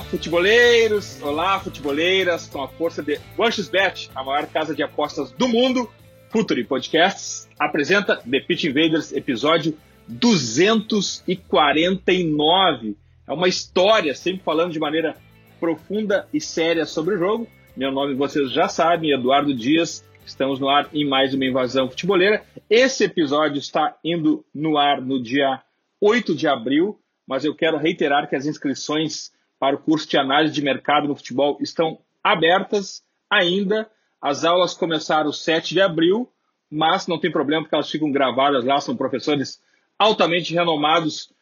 Futeboleiros! Olá, futeboleiras! Com a força de Bet, a maior casa de apostas do mundo, Futuri Podcasts apresenta The Pitch Invaders, episódio 249. É uma história, sempre falando de maneira profunda e séria sobre o jogo. Meu nome vocês já sabem, Eduardo Dias. Estamos no ar em mais uma invasão futeboleira. Esse episódio está indo no ar no dia 8 de abril, mas eu quero reiterar que as inscrições para o curso de análise de mercado no futebol estão abertas ainda. As aulas começaram 7 de abril, mas não tem problema porque elas ficam gravadas lá, são professores altamente renomados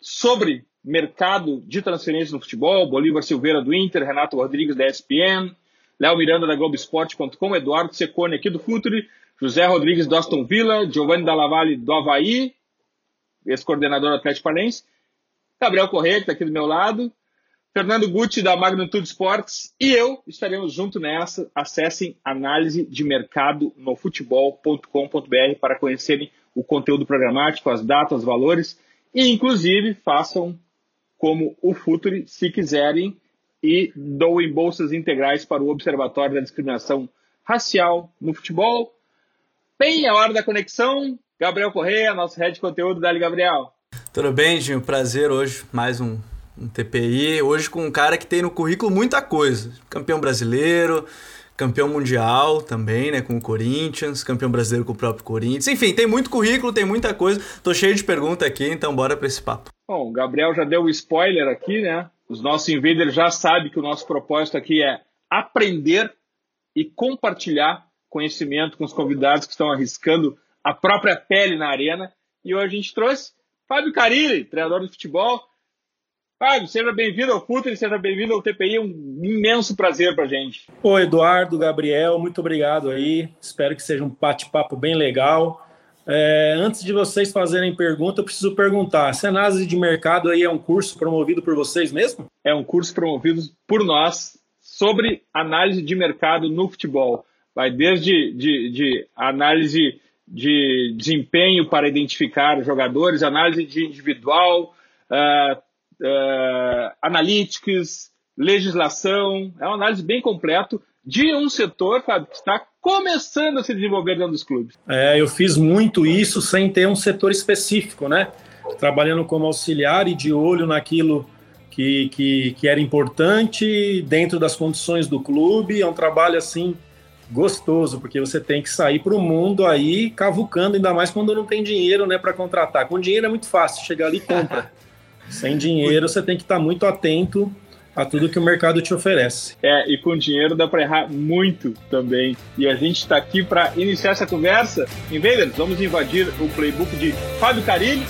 sobre mercado de transferência no futebol, Bolívar Silveira do Inter, Renato Rodrigues da ESPN, Léo Miranda da Globoesporte.com, Eduardo Secone aqui do Futuri, José Rodrigues do Aston Villa, Giovanni Dallavalle do Havaí, ex-coordenador do Atlético Paranaense, Gabriel Correia, que está aqui do meu lado, Fernando Gucci, da Magnitude Sports, e eu estaremos junto nessa. Acessem análise de mercado no futebol.com.br para conhecerem o conteúdo programático, as datas, valores, e inclusive façam como o Futuri, se quiserem, e doem bolsas integrais para o Observatório da Discriminação Racial no Futebol. Bem, a hora da conexão. Gabriel Correia, nosso head de conteúdo. Dali, Gabriel. Tudo bem, Dinho? Prazer hoje, mais um um TPI, hoje com um cara que tem no currículo muita coisa. Campeão brasileiro, campeão mundial também, né, com o Corinthians, campeão brasileiro com o próprio Corinthians. Enfim, tem muito currículo, tem muita coisa. Tô cheio de pergunta aqui, então bora para esse papo. Bom, o Gabriel já deu o spoiler aqui, né? Os nossos invaders já sabem que o nosso propósito aqui é aprender e compartilhar conhecimento com os convidados que estão arriscando a própria pele na arena. E hoje a gente trouxe Fábio Carilli, treinador de futebol, Fábio, seja bem-vindo ao Futre, seja bem-vindo ao TPI, é um imenso prazer para gente. Oi, Eduardo, Gabriel, muito obrigado aí. Espero que seja um bate-papo bem legal. É, antes de vocês fazerem pergunta, eu preciso perguntar: se análise de mercado aí é um curso promovido por vocês mesmo? É um curso promovido por nós sobre análise de mercado no futebol. Vai desde de, de análise de desempenho para identificar jogadores, análise de individual, uh, uh, analytics, legislação. É uma análise bem completa de um setor Fábio, que está começando a se desenvolver dentro dos clubes. É, eu fiz muito isso sem ter um setor específico, né? Trabalhando como auxiliar e de olho naquilo que, que, que era importante dentro das condições do clube. É um trabalho assim gostoso, porque você tem que sair para o mundo aí cavucando, ainda mais quando não tem dinheiro né, para contratar. Com dinheiro é muito fácil, chegar ali e compra. Sem dinheiro, você tem que estar muito atento a tudo que o mercado te oferece. É, e com dinheiro dá para errar muito também. E a gente está aqui para iniciar essa conversa. Invaders, vamos invadir o playbook de Fábio Carilli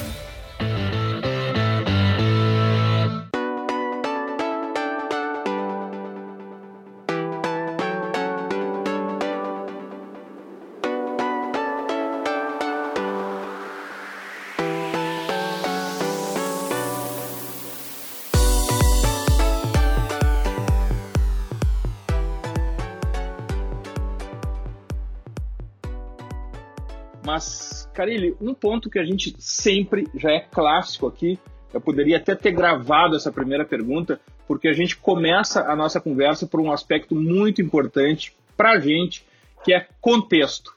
um ponto que a gente sempre já é clássico aqui, eu poderia até ter gravado essa primeira pergunta, porque a gente começa a nossa conversa por um aspecto muito importante para a gente, que é contexto.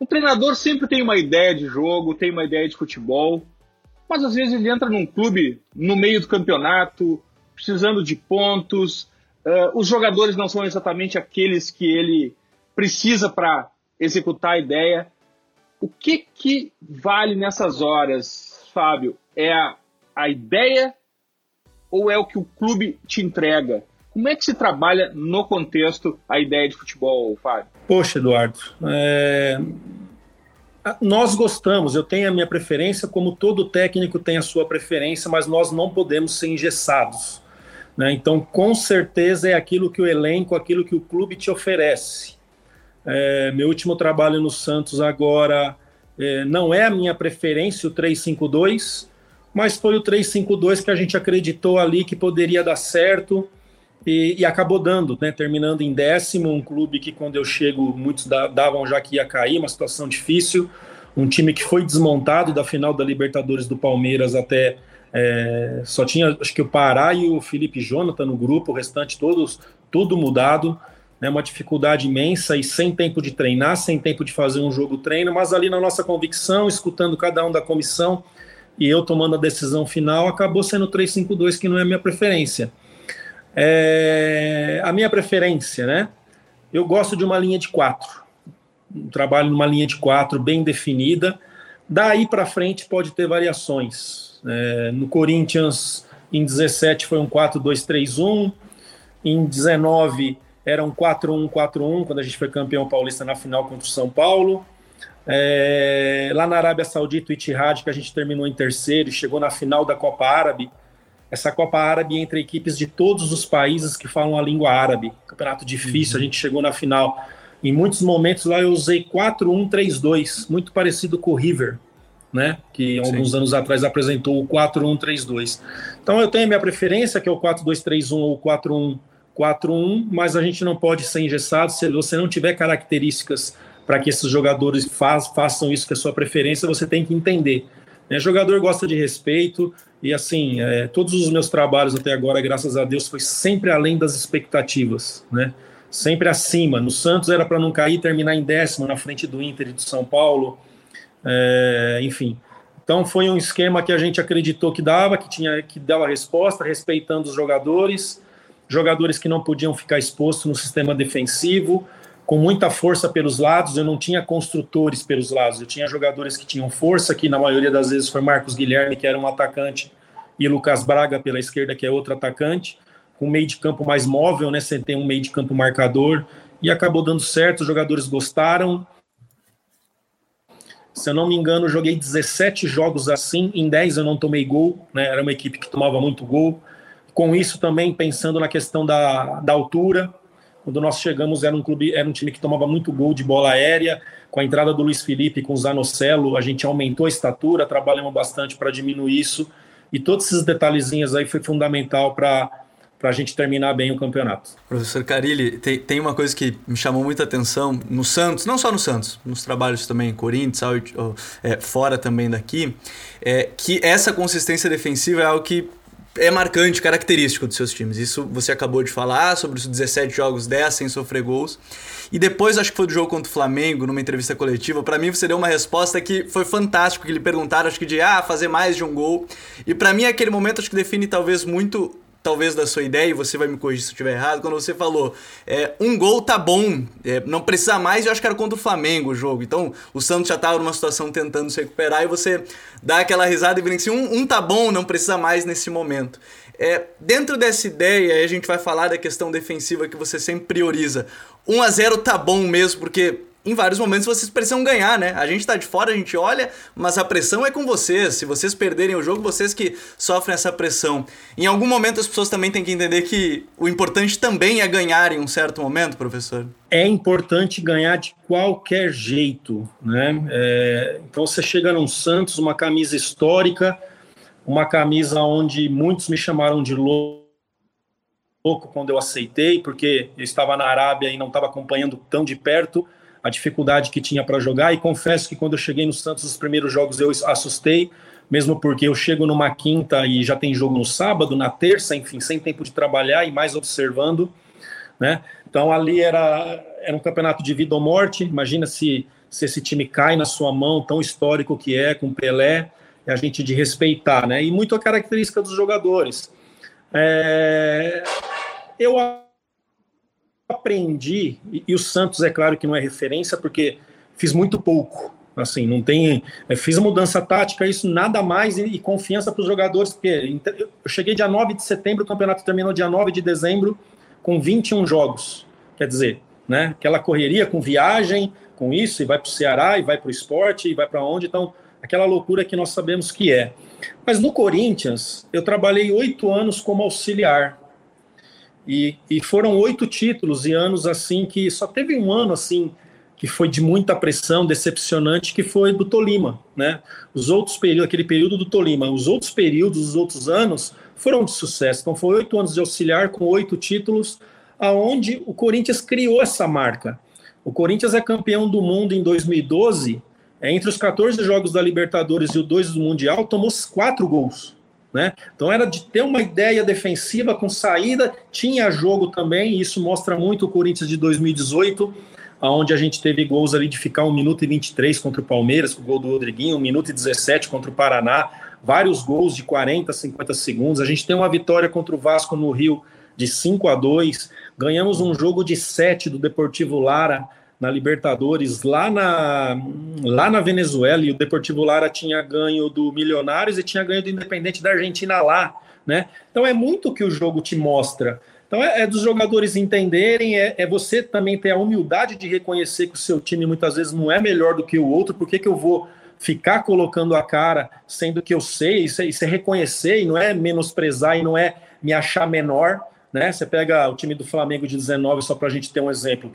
O treinador sempre tem uma ideia de jogo, tem uma ideia de futebol, mas às vezes ele entra num clube no meio do campeonato, precisando de pontos, uh, os jogadores não são exatamente aqueles que ele precisa para executar a ideia. O que, que vale nessas horas, Fábio? É a, a ideia ou é o que o clube te entrega? Como é que se trabalha no contexto a ideia de futebol, Fábio? Poxa, Eduardo, é... nós gostamos, eu tenho a minha preferência, como todo técnico tem a sua preferência, mas nós não podemos ser engessados. Né? Então, com certeza, é aquilo que o elenco, aquilo que o clube te oferece. É, meu último trabalho no Santos agora é, não é a minha preferência, o 352, mas foi o 352 que a gente acreditou ali que poderia dar certo e, e acabou dando, né? terminando em décimo, um clube que quando eu chego muitos davam já que ia cair, uma situação difícil, um time que foi desmontado da final da Libertadores do Palmeiras até é, só tinha acho que o Pará e o Felipe Jonathan no grupo, o restante todos tudo mudado, né, uma dificuldade imensa e sem tempo de treinar, sem tempo de fazer um jogo treino, mas ali na nossa convicção, escutando cada um da comissão e eu tomando a decisão final, acabou sendo 352 que não é a minha preferência. É, a minha preferência, né? Eu gosto de uma linha de quatro. Trabalho numa linha de quatro bem definida. Daí para frente pode ter variações. É, no Corinthians, em 17 foi um 4-2-3-1. Em 19 era um 4-1-4-1, quando a gente foi campeão paulista na final contra o São Paulo. É, lá na Arábia Saudita, o Itihad, que a gente terminou em terceiro e chegou na final da Copa Árabe, essa Copa Árabe entre equipes de todos os países que falam a língua árabe. Campeonato difícil, uhum. a gente chegou na final. Em muitos momentos lá eu usei 4-1-3-2, muito parecido com o River, né? Que Sim. alguns anos atrás apresentou o 4-1-3-2. Então eu tenho a minha preferência, que é o 4-2-3-1 ou 4-1-4-1, mas a gente não pode ser engessado se você não tiver características para que esses jogadores faz, façam isso que é sua preferência, você tem que entender. Né? Jogador gosta de respeito, e assim, é, todos os meus trabalhos até agora, graças a Deus, foi sempre além das expectativas, né? Sempre acima. No Santos era para não cair, terminar em décimo na frente do Inter e do São Paulo, é, enfim. Então foi um esquema que a gente acreditou que dava, que tinha que dava resposta, respeitando os jogadores, jogadores que não podiam ficar expostos no sistema defensivo, com muita força pelos lados, eu não tinha construtores pelos lados, eu tinha jogadores que tinham força, que na maioria das vezes foi Marcos Guilherme, que era um atacante, e Lucas Braga pela esquerda, que é outro atacante, com meio de campo mais móvel, né, sem ter um meio de campo marcador, e acabou dando certo, os jogadores gostaram. Se eu não me engano, joguei 17 jogos assim, em 10 eu não tomei gol, né, era uma equipe que tomava muito gol. Com isso também pensando na questão da, da altura, quando nós chegamos, era um clube, era um time que tomava muito gol de bola aérea. Com a entrada do Luiz Felipe com o Zanocelo, a gente aumentou a estatura, trabalhamos bastante para diminuir isso. E todos esses detalhezinhos aí foi fundamental para para a gente terminar bem o campeonato. Professor Carilli, tem, tem uma coisa que me chamou muita atenção no Santos, não só no Santos, nos trabalhos também em Corinthians, é, fora também daqui, é que essa consistência defensiva é algo que é marcante, característico dos seus times. Isso você acabou de falar sobre os 17 jogos, 10 sem sofrer gols. E depois, acho que foi do jogo contra o Flamengo, numa entrevista coletiva, para mim você deu uma resposta que foi fantástico, que lhe perguntaram, acho que de ah, fazer mais de um gol. E para mim aquele momento acho que define talvez muito talvez da sua ideia, e você vai me corrigir se eu estiver errado, quando você falou é, um gol tá bom, é, não precisa mais, eu acho que era contra o Flamengo o jogo. Então o Santos já estava numa situação tentando se recuperar e você dá aquela risada e vem assim: um, um tá bom, não precisa mais nesse momento. É, dentro dessa ideia, a gente vai falar da questão defensiva que você sempre prioriza. 1 a 0 tá bom mesmo, porque em vários momentos vocês precisam ganhar, né? A gente tá de fora, a gente olha, mas a pressão é com vocês. Se vocês perderem o jogo, vocês que sofrem essa pressão. Em algum momento as pessoas também têm que entender que o importante também é ganhar em um certo momento, professor. É importante ganhar de qualquer jeito, né? É, então você chega num Santos, uma camisa histórica, uma camisa onde muitos me chamaram de louco quando eu aceitei, porque eu estava na Arábia e não estava acompanhando tão de perto a dificuldade que tinha para jogar. E confesso que quando eu cheguei no Santos, os primeiros jogos eu assustei, mesmo porque eu chego numa quinta e já tem jogo no sábado, na terça, enfim, sem tempo de trabalhar e mais observando, né? Então ali era, era um campeonato de vida ou morte. Imagina se, se esse time cai na sua mão, tão histórico que é, com Pelé, e a gente de respeitar, né? E muito a característica dos jogadores. É, eu aprendi, e, o Santos é claro que não é referência, porque fiz muito pouco. Assim, não tem. É, fiz a mudança tática, isso nada mais, e, e confiança para os jogadores, porque eu cheguei dia 9 de setembro, o campeonato terminou dia 9 de dezembro, com 21 jogos. Quer dizer, né? Aquela correria com viagem, com isso, e vai para o Ceará, e vai para o esporte, e vai para onde, então, aquela loucura que nós sabemos que é. Mas no Corinthians, eu trabalhei oito anos como auxiliar, e, e foram oito títulos e anos assim que só teve um ano assim que foi de muita pressão, decepcionante, que foi do Tolima, né? Os outros períodos, aquele período do Tolima, os outros períodos, os outros anos foram de sucesso. Então foi oito anos de auxiliar com oito títulos, aonde o Corinthians criou essa marca. O Corinthians é campeão do mundo em 2012, é, entre os 14 jogos da Libertadores e o 2 do Mundial, tomou quatro gols. Né? Então era de ter uma ideia defensiva com saída, tinha jogo também, isso mostra muito o Corinthians de 2018 onde a gente teve gols ali de ficar 1 minuto e 23 contra o Palmeiras, com o gol do Rodriguinho, 1 minuto e 17 contra o Paraná, vários gols de 40, 50 segundos. A gente tem uma vitória contra o Vasco no Rio de 5 a 2. Ganhamos um jogo de 7 do Deportivo Lara na Libertadores lá na, lá na Venezuela e o Deportivo Lara tinha ganho do Milionários e tinha ganho do Independente da Argentina lá, né? Então é muito que o jogo te mostra. Então é, é dos jogadores entenderem, é, é, você também ter a humildade de reconhecer que o seu time muitas vezes não é melhor do que o outro, por que, que eu vou ficar colocando a cara, sendo que eu sei, isso é, isso é reconhecer e não é menosprezar e não é me achar menor, né? Você pega o time do Flamengo de 19, só para a gente ter um exemplo.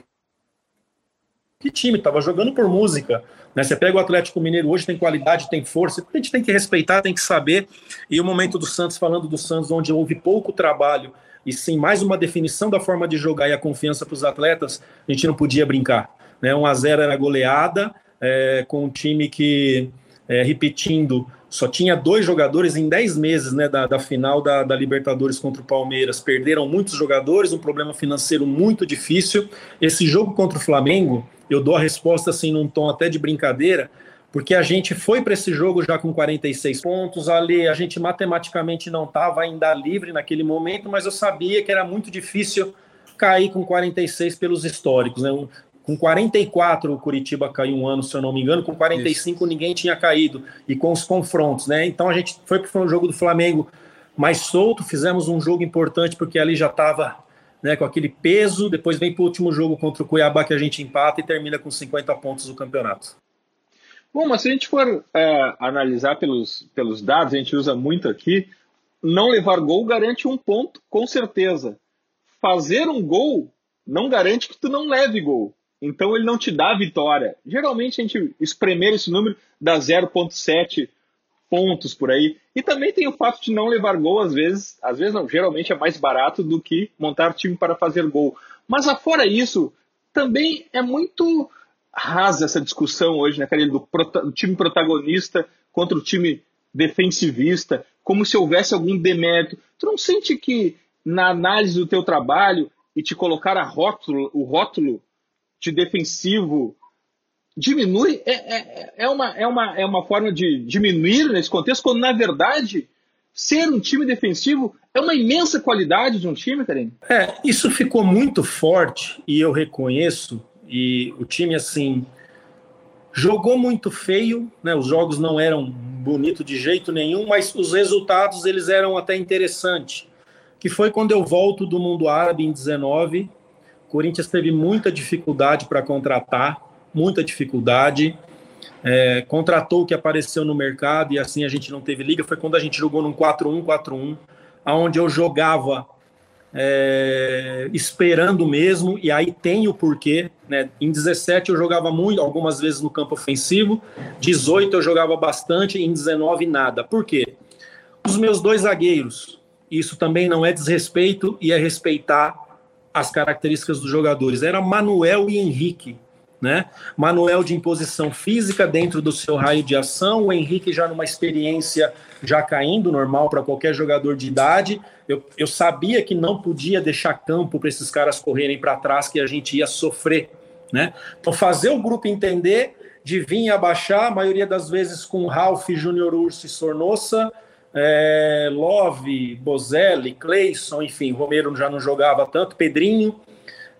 Que time? Tava jogando por música. Né? Você pega o Atlético Mineiro hoje, tem qualidade, tem força, a gente tem que respeitar, tem que saber. E o momento do Santos, falando do Santos, onde houve pouco trabalho e sim mais uma definição da forma de jogar e a confiança para os atletas, a gente não podia brincar. Né? 1 a 0 era goleada, é, com um time que, é, repetindo, só tinha dois jogadores em 10 meses né, da, da final da, da, Libertadores contra o Palmeiras. Perderam muitos jogadores, um problema financeiro muito difícil. Esse jogo contra o Flamengo, eu dou a resposta assim num tom até de brincadeira, porque a gente foi para esse jogo já com 46 pontos, ali a gente matematicamente não estava ainda livre naquele momento, mas eu sabia que era muito difícil cair com 46 pelos históricos, né? Com 44 o Curitiba caiu um ano, se eu não me engano, com 45 Isso. ninguém tinha caído, e com os confrontos, né? Então a gente foi para o jogo do Flamengo mais solto, fizemos um jogo importante porque ali já estava né, com aquele peso, depois vem para o último jogo contra o Cuiabá que a gente empata e termina com 50 pontos do campeonato. Bom, mas se a gente for é, analisar pelos, pelos dados, a gente usa muito aqui, não levar gol garante um ponto, com certeza. Fazer um gol não garante que tu não leve gol. Então ele não te dá vitória. Geralmente a gente espremer esse número dá 0,7 pontos por aí. E também tem o fato de não levar gol, às vezes, às vezes não, geralmente é mais barato do que montar time para fazer gol. Mas afora isso, também é muito rasa essa discussão hoje, né, Karine, do, do time protagonista contra o time defensivista, como se houvesse algum demérito. Tu não sente que na análise do teu trabalho e te colocar rótulo, o rótulo de defensivo diminui? É, é, é, uma, é, uma, é uma forma de diminuir nesse contexto, quando na verdade ser um time defensivo é uma imensa qualidade de um time, Karine? É, isso ficou muito forte e eu reconheço e o time, assim, jogou muito feio, né? Os jogos não eram bonitos de jeito nenhum, mas os resultados eles eram até interessantes. Que foi quando eu volto do mundo árabe em 19, Corinthians teve muita dificuldade para contratar, muita dificuldade. É, contratou o que apareceu no mercado e assim a gente não teve liga. Foi quando a gente jogou num 4-1-4-1, aonde eu jogava é, esperando mesmo, e aí tem o porquê. Né? Em 17 eu jogava muito, algumas vezes no campo ofensivo, 18 eu jogava bastante, em 19 nada. Por quê? Os meus dois zagueiros, isso também não é desrespeito e é respeitar as características dos jogadores. Era Manuel e Henrique né? Manuel de imposição física dentro do seu raio de ação, o Henrique já numa experiência já caindo, normal para qualquer jogador de idade. Eu, eu sabia que não podia deixar campo para esses caras correrem para trás, que a gente ia sofrer, né? Então, fazer o grupo entender de vir abaixar, a maioria das vezes com Ralph, Júnior Urso e Sornossa, é, Love, Bozelli, Cleison, enfim, Romero já não jogava tanto, Pedrinho,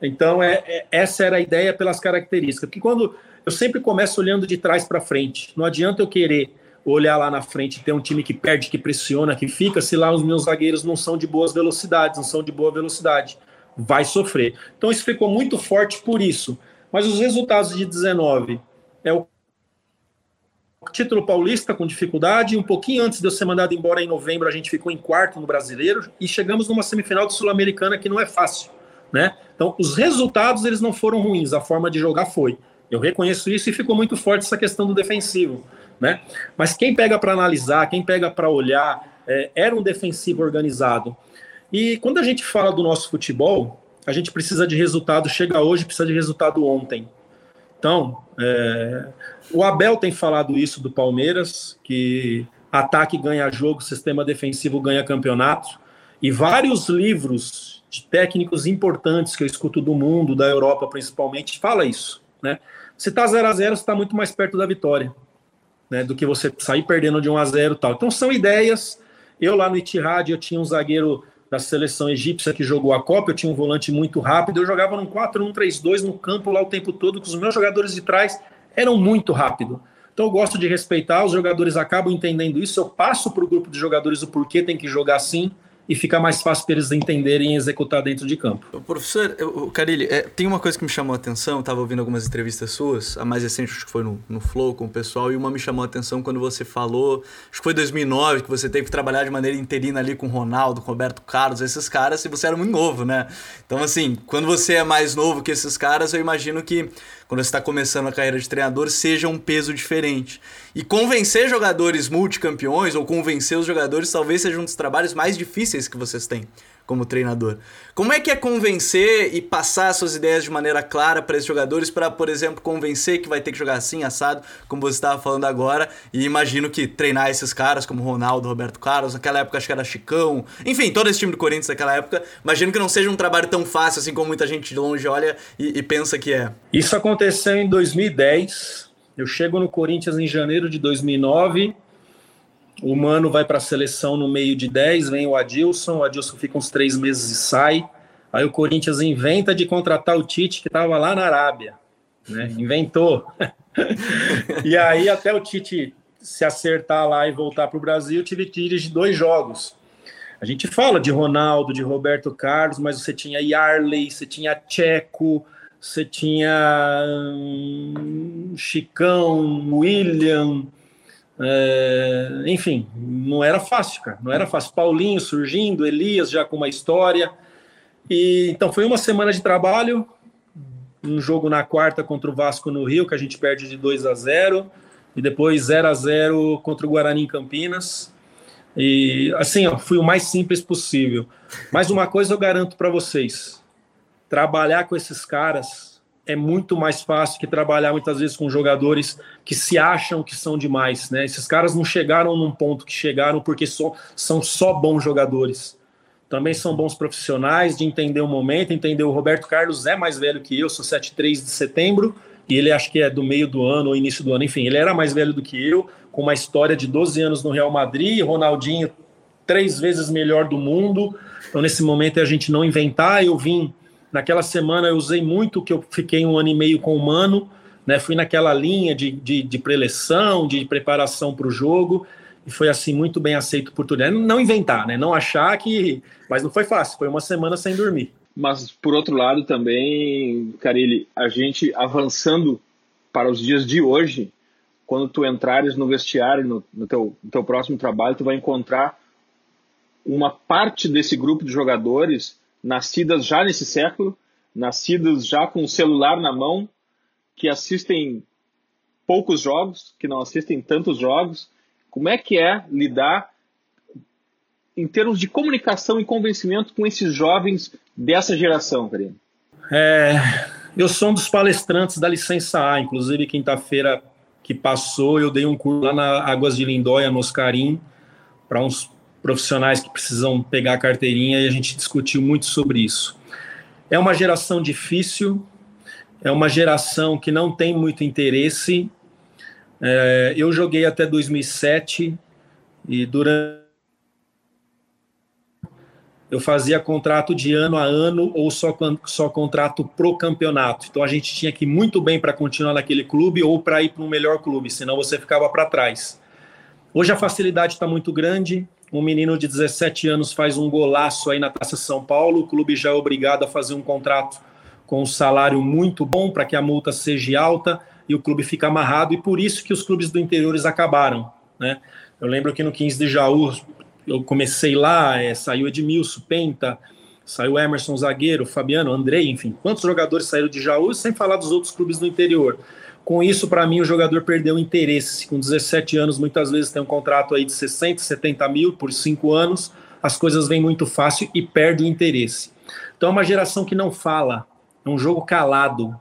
então, é, é, essa era a ideia pelas características. Porque quando eu sempre começo olhando de trás para frente, não adianta eu querer olhar lá na frente ter um time que perde, que pressiona, que fica, se lá os meus zagueiros não são de boas velocidades, não são de boa velocidade. vai sofrer. Então isso ficou muito forte por isso. Mas os resultados de 19 é o título paulista com dificuldade. Um pouquinho antes de eu ser mandado embora em novembro, a gente ficou em quarto no brasileiro e chegamos numa semifinal de Sul-Americana que não é fácil. Né? Então, os resultados eles não foram ruins, a forma de jogar foi. Eu reconheço isso e ficou muito forte essa questão do defensivo. Né? Mas quem pega para analisar, quem pega para olhar, é, era um defensivo organizado. E quando a gente fala do nosso futebol, a gente precisa de resultado, chega hoje, precisa de resultado ontem. Então, é, o Abel tem falado isso do Palmeiras, que ataque ganha jogo, sistema defensivo ganha campeonato. E vários livros de técnicos importantes que eu escuto do mundo, da Europa principalmente, fala isso. Né? Se está 0 a 0 você está muito mais perto da vitória né, do que você sair perdendo de 1 a 0 tal. Então são ideias. Eu lá no Itihad, eu tinha um zagueiro da seleção egípcia que jogou a Copa, eu tinha um volante muito rápido, eu jogava num 4-1-3-2 no campo lá o tempo todo, com os meus jogadores de trás eram muito rápido. Então eu gosto de respeitar, os jogadores acabam entendendo isso, eu passo para o grupo de jogadores o porquê tem que jogar assim, e fica mais fácil para eles entenderem e executar dentro de campo. Professor, o Carilli, é, tem uma coisa que me chamou a atenção, estava ouvindo algumas entrevistas suas, a mais recente acho que foi no, no Flow com o pessoal, e uma me chamou a atenção quando você falou, acho que foi 2009, que você teve que trabalhar de maneira interina ali com Ronaldo, com Roberto Carlos, esses caras, e você era muito novo, né? Então, assim, quando você é mais novo que esses caras, eu imagino que quando você está começando a carreira de treinador, seja um peso diferente. E convencer jogadores multicampeões, ou convencer os jogadores, talvez seja um dos trabalhos mais difíceis que vocês têm como treinador. Como é que é convencer e passar suas ideias de maneira clara para esses jogadores, para, por exemplo, convencer que vai ter que jogar assim, assado, como você estava falando agora, e imagino que treinar esses caras como Ronaldo, Roberto Carlos, naquela época acho que era Chicão, enfim, todo esse time do Corinthians naquela época, imagino que não seja um trabalho tão fácil assim como muita gente de longe olha e, e pensa que é. Isso aconteceu em 2010, eu chego no Corinthians em janeiro de 2009, o Mano vai para a seleção no meio de 10, vem o Adilson, o Adilson fica uns três meses e sai. Aí o Corinthians inventa de contratar o Tite, que estava lá na Arábia. Né? Inventou. e aí, até o Tite se acertar lá e voltar para o Brasil, tive que dirigir dois jogos. A gente fala de Ronaldo, de Roberto Carlos, mas você tinha Yarley, você tinha Checo, você tinha hum, Chicão, William, é, enfim, não era fácil, cara. Não era fácil. Paulinho surgindo, Elias já com uma história. E então foi uma semana de trabalho, um jogo na quarta contra o Vasco no Rio, que a gente perde de 2 a 0 e depois 0 a 0 contra o Guarani em Campinas. E assim, ó, fui o mais simples possível. Mas uma coisa eu garanto para vocês: trabalhar com esses caras é muito mais fácil que trabalhar muitas vezes com jogadores que se acham que são demais, né? Esses caras não chegaram num ponto que chegaram porque só, são só bons jogadores. Também são bons profissionais de entender o momento, entender o Roberto Carlos é mais velho que eu, sou 73 de setembro, e ele acho que é do meio do ano ou início do ano, enfim, ele era mais velho do que eu, com uma história de 12 anos no Real Madrid, Ronaldinho três vezes melhor do mundo. Então nesse momento é a gente não inventar, eu vim Naquela semana eu usei muito que eu fiquei um ano e meio com o Mano, né? Fui naquela linha de, de, de preleção, de preparação para o jogo, e foi assim muito bem aceito por tudo. Não inventar, né? Não achar que. Mas não foi fácil, foi uma semana sem dormir. Mas por outro lado também, Carilli, a gente avançando para os dias de hoje, quando tu entrares no vestiário, no, no, teu, no teu próximo trabalho, tu vai encontrar uma parte desse grupo de jogadores nascidas já nesse século, nascidas já com o celular na mão, que assistem poucos jogos, que não assistem tantos jogos. Como é que é lidar em termos de comunicação e convencimento com esses jovens dessa geração, Karine? É, eu sou um dos palestrantes da licença A, inclusive quinta-feira que passou eu dei um curso lá na Águas de Lindóia, no Oscarim, para uns profissionais que precisam pegar a carteirinha e a gente discutiu muito sobre isso. É uma geração difícil, é uma geração que não tem muito interesse. É, eu joguei até 2007 e durante eu fazia contrato de ano a ano ou só, só contrato pro campeonato. Então a gente tinha que ir muito bem para continuar naquele clube ou para ir para um melhor clube, senão você ficava para trás. Hoje a facilidade está muito grande, um menino de 17 anos faz um golaço aí na Taça São Paulo, o clube já é obrigado a fazer um contrato com um salário muito bom para que a multa seja alta e o clube fica amarrado, e por isso que os clubes do interior acabaram. Né? Eu lembro que no 15 de Jaú, eu comecei lá, é, saiu Edmilson, Penta, saiu Emerson Zagueiro, Fabiano, Andrei, enfim, quantos jogadores saíram de Jaú, sem falar dos outros clubes do interior. Com isso, para mim, o jogador perdeu o interesse. Com 17 anos, muitas vezes tem um contrato aí de 60, 70 mil por cinco anos, as coisas vêm muito fácil e perde o interesse. Então, é uma geração que não fala, é um jogo calado.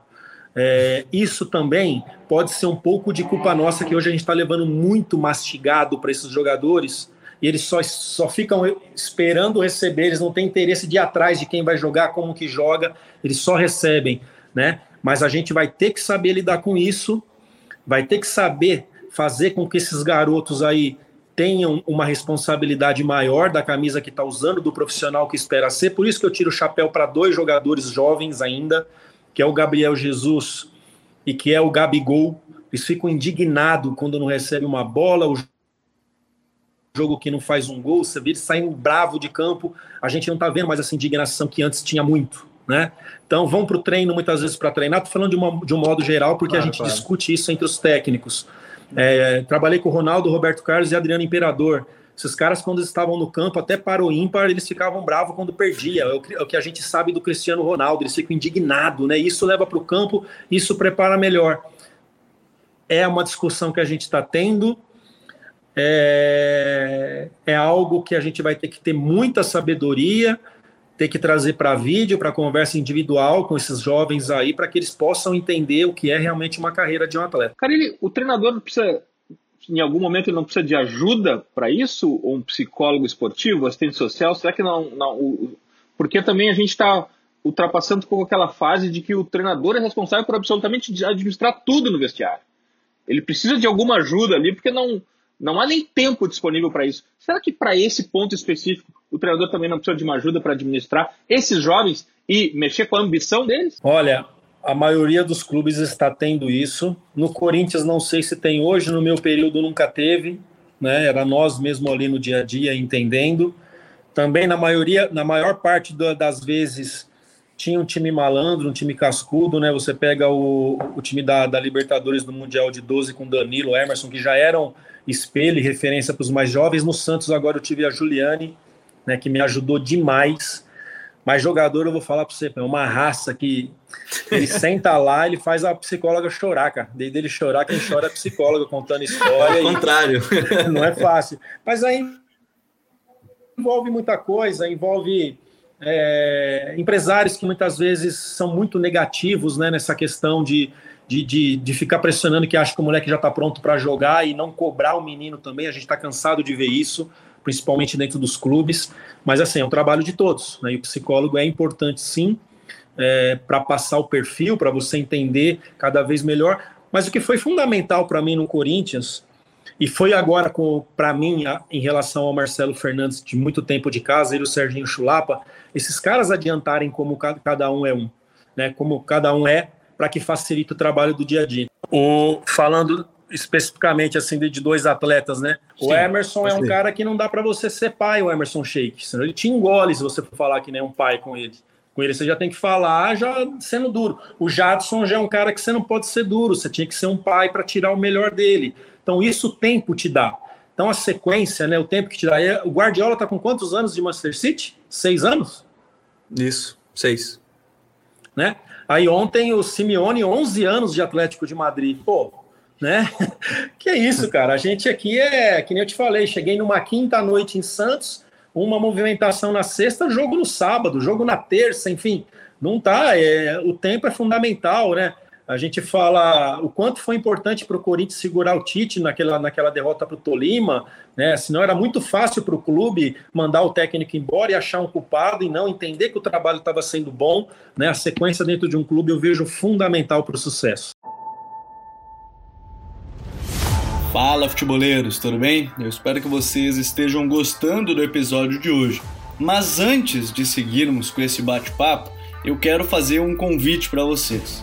É, isso também pode ser um pouco de culpa nossa, que hoje a gente está levando muito mastigado para esses jogadores, e eles só, só ficam esperando receber, eles não têm interesse de ir atrás de quem vai jogar, como que joga, eles só recebem, né? Mas a gente vai ter que saber lidar com isso, vai ter que saber fazer com que esses garotos aí tenham uma responsabilidade maior da camisa que está usando, do profissional que espera ser. Por isso que eu tiro o chapéu para dois jogadores jovens ainda, que é o Gabriel Jesus e que é o Gabigol. Eles ficam indignados quando não recebem uma bola, o jogo que não faz um gol, você vê eles saindo bravo de campo. A gente não está vendo mais essa indignação que antes tinha muito. Né? Então vão para o treino muitas vezes para treinar. Estou falando de, uma, de um modo geral, porque claro, a gente claro. discute isso entre os técnicos. É, trabalhei com o Ronaldo, Roberto Carlos e Adriano Imperador. Esses caras, quando estavam no campo, até para o ímpar, eles ficavam bravos quando perdia. É o, é que a gente sabe do Cristiano Ronaldo, eles ficam indignados, né? Isso leva para o campo, isso prepara melhor. É uma discussão que a gente está tendo, é, é algo que a gente vai ter que ter muita sabedoria, ter que trazer para vídeo, para conversa individual com esses jovens aí, para que eles possam entender o que é realmente uma carreira de um atleta. Cara, ele, o treinador precisa, em algum momento, ele não precisa de ajuda para isso? Ou um psicólogo esportivo, assistente social? Será que não. não porque também a gente está ultrapassando com aquela fase de que o treinador é responsável por absolutamente administrar tudo no vestiário. Ele precisa de alguma ajuda ali, porque não não há nem tempo disponível para isso. Será que para esse ponto específico o treinador também não precisa de uma ajuda para administrar esses jovens e mexer com a ambição deles? Olha, a maioria dos clubes está tendo isso. No Corinthians não sei se tem hoje, no meu período nunca teve, né? Era nós mesmo ali no dia a dia entendendo. Também na maioria, na maior parte das vezes tinha um time malandro, um time cascudo, né? Você pega o, o time da, da Libertadores do Mundial de 12 com Danilo, Emerson, que já eram espelho e referência para os mais jovens. No Santos agora eu tive a Juliane, né, que me ajudou demais. Mas jogador, eu vou falar para você, é uma raça que ele senta lá, ele faz a psicóloga chorar, cara. Desde ele chorar, quem chora é a psicóloga contando história. Ao contrário. Não é fácil. Mas aí envolve muita coisa, envolve é, empresários que muitas vezes são muito negativos né, nessa questão de de, de, de ficar pressionando que acha que o moleque já está pronto para jogar e não cobrar o menino também. A gente está cansado de ver isso, principalmente dentro dos clubes. Mas assim, é um trabalho de todos. Né? E o psicólogo é importante sim, é, para passar o perfil, para você entender cada vez melhor. Mas o que foi fundamental para mim no Corinthians, e foi agora para mim em relação ao Marcelo Fernandes, de muito tempo de casa, e o Serginho Chulapa, esses caras adiantarem como cada um é um, né? Como cada um é para que facilite o trabalho do dia a dia. O, falando especificamente assim de dois atletas, né? Sim, o Emerson é um cara que não dá para você ser pai, o Emerson Shake. Senão ele te engole se você for falar que nem um pai com ele. Com ele você já tem que falar já sendo duro. O Jadson já é um cara que você não pode ser duro, você tinha que ser um pai para tirar o melhor dele. Então isso o tempo te dá. Então a sequência, né, o tempo que te dá. O Guardiola tá com quantos anos de Manchester City? Seis anos? Isso, seis. Né? Aí ontem o Simeone, 11 anos de Atlético de Madrid. Pô, né? que é isso, cara. A gente aqui é, que nem eu te falei, cheguei numa quinta noite em Santos, uma movimentação na sexta, jogo no sábado, jogo na terça, enfim. Não tá, é, o tempo é fundamental, né? A gente fala o quanto foi importante para o Corinthians segurar o Tite naquela, naquela derrota para o Tolima, né? Senão era muito fácil para o clube mandar o técnico embora e achar um culpado e não entender que o trabalho estava sendo bom. Né? A sequência dentro de um clube eu vejo fundamental para o sucesso. Fala, futeboleiros, tudo bem? Eu espero que vocês estejam gostando do episódio de hoje. Mas antes de seguirmos com esse bate-papo, eu quero fazer um convite para vocês.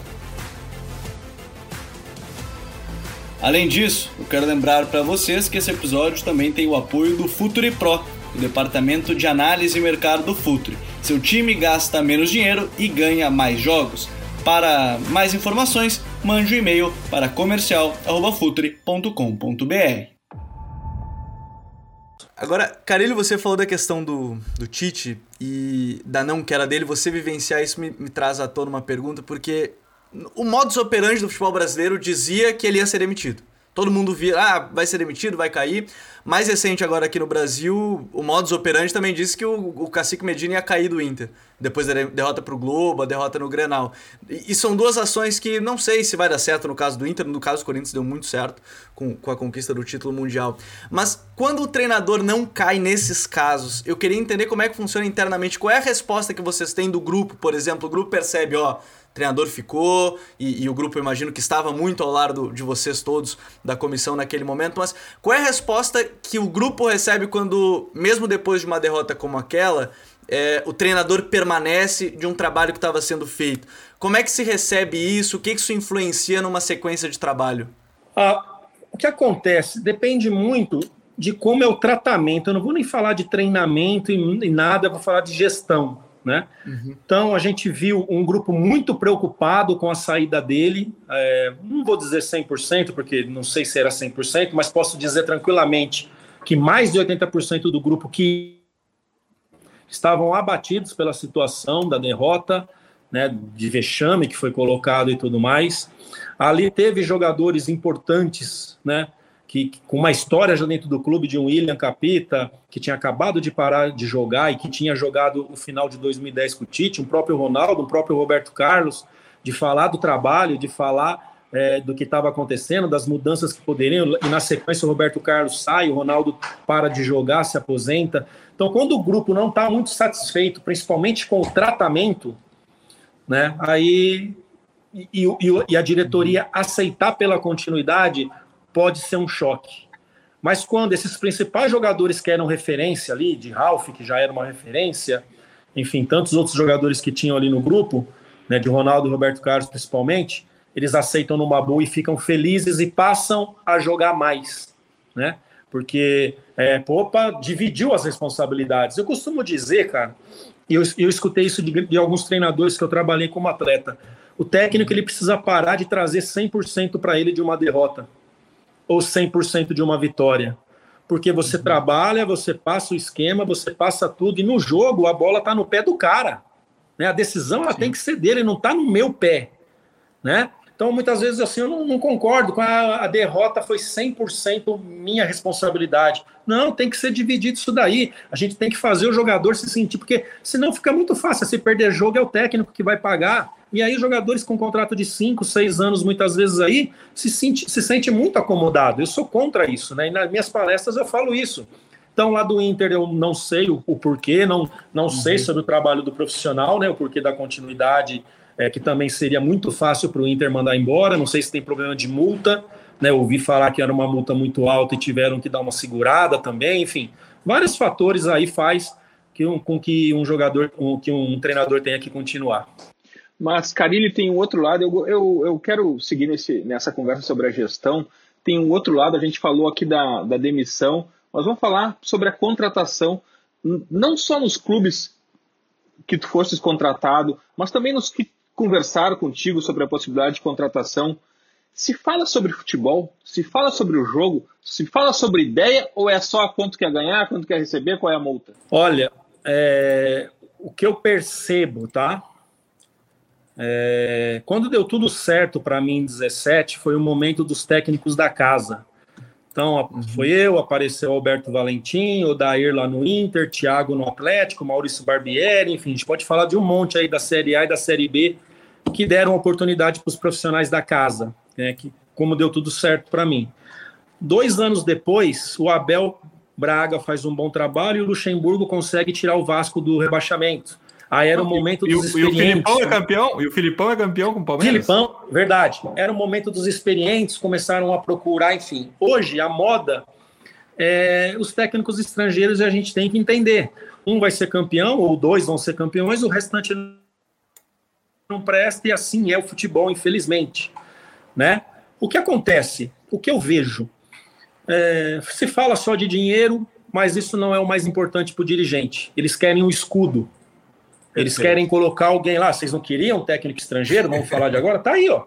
Além disso, eu quero lembrar para vocês que esse episódio também tem o apoio do Futuri Pro, o departamento de análise e mercado do Futuri. Seu time gasta menos dinheiro e ganha mais jogos. Para mais informações, mande um e-mail para comercial.futre.com.br. Agora, Carilho, você falou da questão do, do Tite e da não que era dele. Você vivenciar isso me, me traz à tona uma pergunta, porque o modus operandi do futebol brasileiro dizia que ele ia ser demitido. Todo mundo via, ah, vai ser demitido, vai cair. Mais recente agora aqui no Brasil, o modus operandi também disse que o, o Cacique Medina ia cair do Inter. Depois da derrota pro Globo, a derrota no Grenal. E, e, são duas ações que não sei se vai dar certo no caso do Inter, no caso do Corinthians deu muito certo com, com a conquista do título mundial. Mas quando o treinador não cai nesses casos, eu queria entender como é que funciona internamente. Qual é a resposta que vocês têm do grupo, por exemplo? O grupo percebe, ó treinador ficou e, e, o grupo, imagino que estava muito ao lado de vocês todos da comissão naquele momento. Mas qual é a resposta que o grupo recebe quando, mesmo depois de uma derrota como aquela, é, o treinador permanece de um trabalho que estava sendo feito? Como é que se recebe isso? O que, isso influencia numa sequência de trabalho? Ah, o que acontece depende muito de como é o tratamento. Eu não vou nem falar de treinamento e nada, eu vou falar de gestão. Né? Uhum. Então a gente viu um grupo muito preocupado com a saída dele. É, não vou dizer 100%, porque não sei se era 100%, mas posso dizer tranquilamente que mais de 80% do grupo que estavam abatidos pela situação da derrota, né, de vexame que foi colocado e tudo mais. Ali teve jogadores importantes, né? Que, com uma história já dentro do clube de um William Capita, que tinha acabado de parar de jogar e que tinha jogado o final de 2010 com o Tite, um próprio Ronaldo, um próprio Roberto Carlos, de falar do trabalho, de falar é, do que estava acontecendo, das mudanças que poderiam, e na sequência o Roberto Carlos sai, o Ronaldo para de jogar, se aposenta. Então, quando o grupo não está muito satisfeito, principalmente com o tratamento, né, aí e, e, e a diretoria aceitar pela continuidade, pode ser um choque. Mas quando esses principais jogadores que eram referência ali, de Ralph, que já era uma referência, enfim, tantos outros jogadores que tinham ali no grupo, né, de Ronaldo e Roberto Carlos principalmente, eles aceitam numa boa e ficam felizes e passam a jogar mais, né? Porque, é, Popa dividiu as responsabilidades. Eu costumo dizer, cara, e eu, eu escutei isso de, de alguns treinadores que eu trabalhei como atleta, o técnico ele precisa parar de trazer 100% para ele de uma derrota ou 100% de uma vitória. Porque você uhum. trabalha, você passa o esquema, você passa tudo, e no jogo a bola está no pé do cara. Né? A decisão ela tem que ser dele, não está no meu pé. Né? Então, muitas vezes, assim, eu não, não concordo com a, a, derrota foi 100% minha responsabilidade. Não, tem que ser dividido isso daí. A gente tem que fazer o jogador se sentir, porque senão fica muito fácil. Se perder jogo, é o técnico que vai pagar. E aí, jogadores com contrato de 5, 6 anos, muitas vezes aí, se sente, se sente muito acomodado. Eu sou contra isso, né? E nas minhas palestras eu falo isso. Então, lá do Inter, eu não sei o, o porquê, não, não uhum. sei sobre o trabalho do profissional, né? O porquê da continuidade é, que também seria muito fácil para o Inter mandar embora. Não sei se tem problema de multa, né? Ouvi falar que era uma multa muito alta e tiveram que dar uma segurada também. Enfim, vários fatores aí faz que um, com que um jogador, que um treinador tenha que continuar. Mas Carilli tem um outro lado. Eu, eu, eu quero seguir nesse, nessa conversa sobre a gestão. Tem um outro lado. A gente falou aqui da, da demissão. Nós vamos falar sobre a contratação, não só nos clubes que tu fosses contratado, mas também nos que conversar contigo sobre a possibilidade de contratação. Se fala sobre futebol, se fala sobre o jogo, se fala sobre ideia ou é só quanto quer ganhar, quanto quer receber, qual é a multa? Olha, é, o que eu percebo, tá? É, quando deu tudo certo para mim em 17, foi o momento dos técnicos da casa. Então, uhum. foi eu, apareceu Alberto Valentim, o Dair lá no Inter, Thiago no Atlético, Maurício Barbieri, enfim, a gente pode falar de um monte aí da Série A e da Série B que deram oportunidade para os profissionais da casa, né, que, como deu tudo certo para mim. Dois anos depois, o Abel Braga faz um bom trabalho e o Luxemburgo consegue tirar o Vasco do rebaixamento. Aí era o momento dos experientes. E o Filipão é campeão? E o Filipão é campeão com o Palmeiras? Filipão, verdade. Era o momento dos experientes, começaram a procurar, enfim. Hoje, a moda, é, os técnicos estrangeiros a gente tem que entender. Um vai ser campeão, ou dois vão ser campeões, o restante não presta, e assim é o futebol, infelizmente. Né? O que acontece? O que eu vejo? É, se fala só de dinheiro, mas isso não é o mais importante para o dirigente. Eles querem um escudo eles Perfeito. querem colocar alguém lá. Vocês não queriam um técnico estrangeiro? Vamos falar de agora? Tá aí, ó.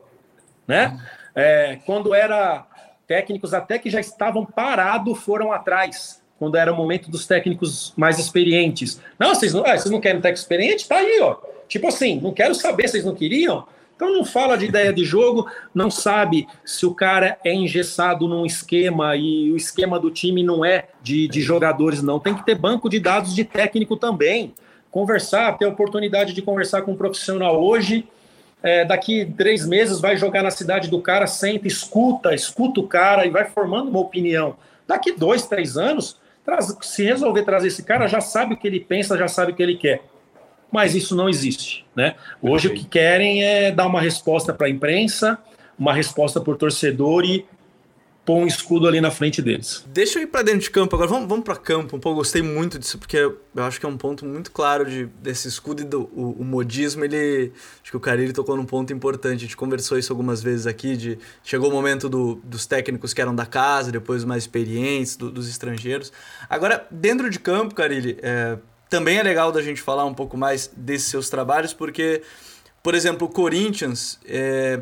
Né? É, quando era técnicos até que já estavam parados foram atrás. Quando era o momento dos técnicos mais experientes. Não, vocês não, ah, vocês não querem um técnico experiente? Tá aí, ó. Tipo assim, não quero saber, vocês não queriam? Então não fala de ideia de jogo, não sabe se o cara é engessado num esquema e o esquema do time não é de, de jogadores, não. Tem que ter banco de dados de técnico também conversar, ter a oportunidade de conversar com um profissional hoje. É, daqui três meses vai jogar na cidade do cara, senta, escuta, escuta o cara e vai formando uma opinião. Daqui dois, três anos, traz, se resolver trazer esse cara, já sabe o que ele pensa, já sabe o que ele quer. Mas isso não existe. Né? Hoje o que querem é dar uma resposta para a imprensa, uma resposta o torcedor e pôr um escudo ali na frente deles. Deixa eu ir para dentro de campo agora. Vamos, vamos para campo. Um pouco, gostei muito disso porque eu acho que é um ponto muito claro de, desse escudo e do o, o modismo. Ele, acho que o Carilli tocou num ponto importante. A gente conversou isso algumas vezes aqui. De chegou o momento do, dos técnicos que eram da casa, depois os mais experientes, do, dos estrangeiros. Agora, dentro de campo, Carilli, é, também é legal da gente falar um pouco mais desses seus trabalhos, porque, por exemplo, o Corinthians. É,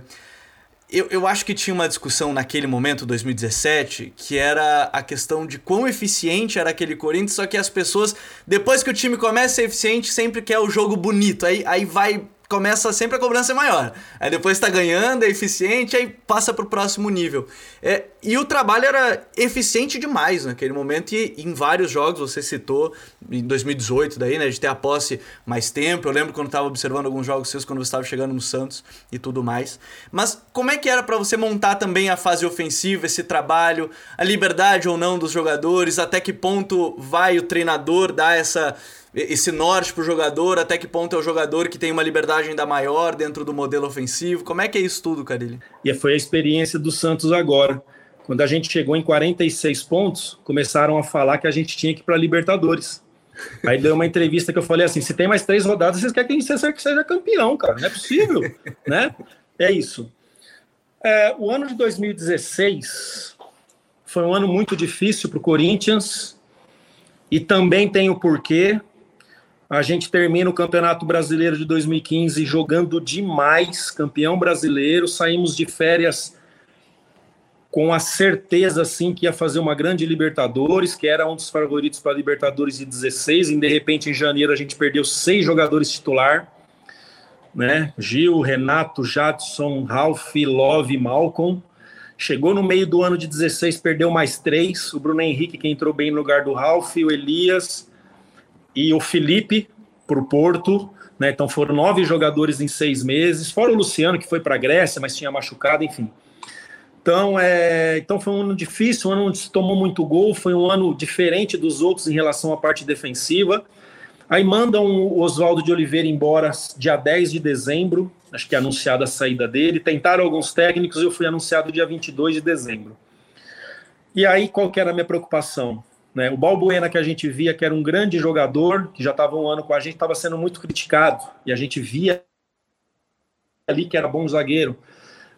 eu, eu acho que tinha uma discussão naquele momento, 2017, que era a questão de quão eficiente era aquele Corinthians, só que as pessoas, depois que o time começa a ser eficiente, sempre quer o jogo bonito. Aí, aí vai começa sempre a cobrança é maior. Aí depois está ganhando, é eficiente, aí passa para o próximo nível. É, e o trabalho era eficiente demais naquele momento e em vários jogos, você citou em 2018 daí, né, de ter a posse mais tempo. Eu lembro quando estava observando alguns jogos seus quando você estava chegando no Santos e tudo mais. Mas como é que era para você montar também a fase ofensiva, esse trabalho, a liberdade ou não dos jogadores, até que ponto vai o treinador dar essa esse norte pro jogador, até que ponto é o jogador que tem uma liberdade ainda maior dentro do modelo ofensivo? Como é que é isso tudo, Carilli? E foi a experiência do Santos agora. Quando a gente chegou em 46 pontos, começaram a falar que a gente tinha que ir para Libertadores. Aí deu uma entrevista que eu falei assim: se tem mais três rodadas, vocês querem que a gente seja campeão, cara? Não é possível, né? É isso. É, o ano de 2016 foi um ano muito difícil para o Corinthians e também tem o porquê, a gente termina o Campeonato Brasileiro de 2015 jogando demais, campeão brasileiro. Saímos de férias com a certeza assim que ia fazer uma grande Libertadores, que era um dos favoritos para Libertadores de 16. E de repente em janeiro a gente perdeu seis jogadores titular, né? Gil, Renato, Jadson, Ralph, Love, Malcolm. Chegou no meio do ano de 16, perdeu mais três. O Bruno Henrique, que entrou bem no lugar do Ralph, o Elias, e o Felipe para o Porto. Né? Então foram nove jogadores em seis meses, fora o Luciano, que foi para a Grécia, mas tinha machucado, enfim. Então, é, então foi um ano difícil, um ano onde se tomou muito gol, foi um ano diferente dos outros em relação à parte defensiva. Aí mandam o Oswaldo de Oliveira embora dia 10 de dezembro, acho que é anunciada a saída dele. Tentaram alguns técnicos, eu fui anunciado dia 22 de dezembro. E aí, qual que era a minha preocupação? Né? O Balbuena, que a gente via que era um grande jogador, que já estava um ano com a gente, estava sendo muito criticado. E a gente via ali que era bom zagueiro.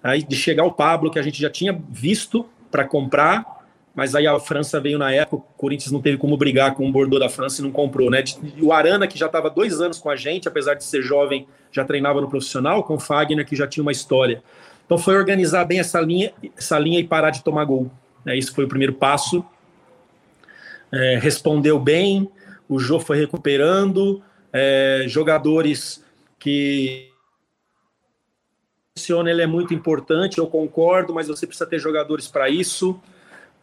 Aí de chegar o Pablo, que a gente já tinha visto para comprar, mas aí a França veio na época, o Corinthians não teve como brigar com o Bordeaux da França e não comprou, né? O Arana, que já estava dois anos com a gente, apesar de ser jovem, já treinava no profissional, com o Fagner, que já tinha uma história. Então foi organizar bem essa linha, essa linha e parar de tomar gol. Né? Isso foi o primeiro passo é, respondeu bem, o Jô foi recuperando, é, jogadores que ele é muito importante, eu concordo, mas você precisa ter jogadores para isso.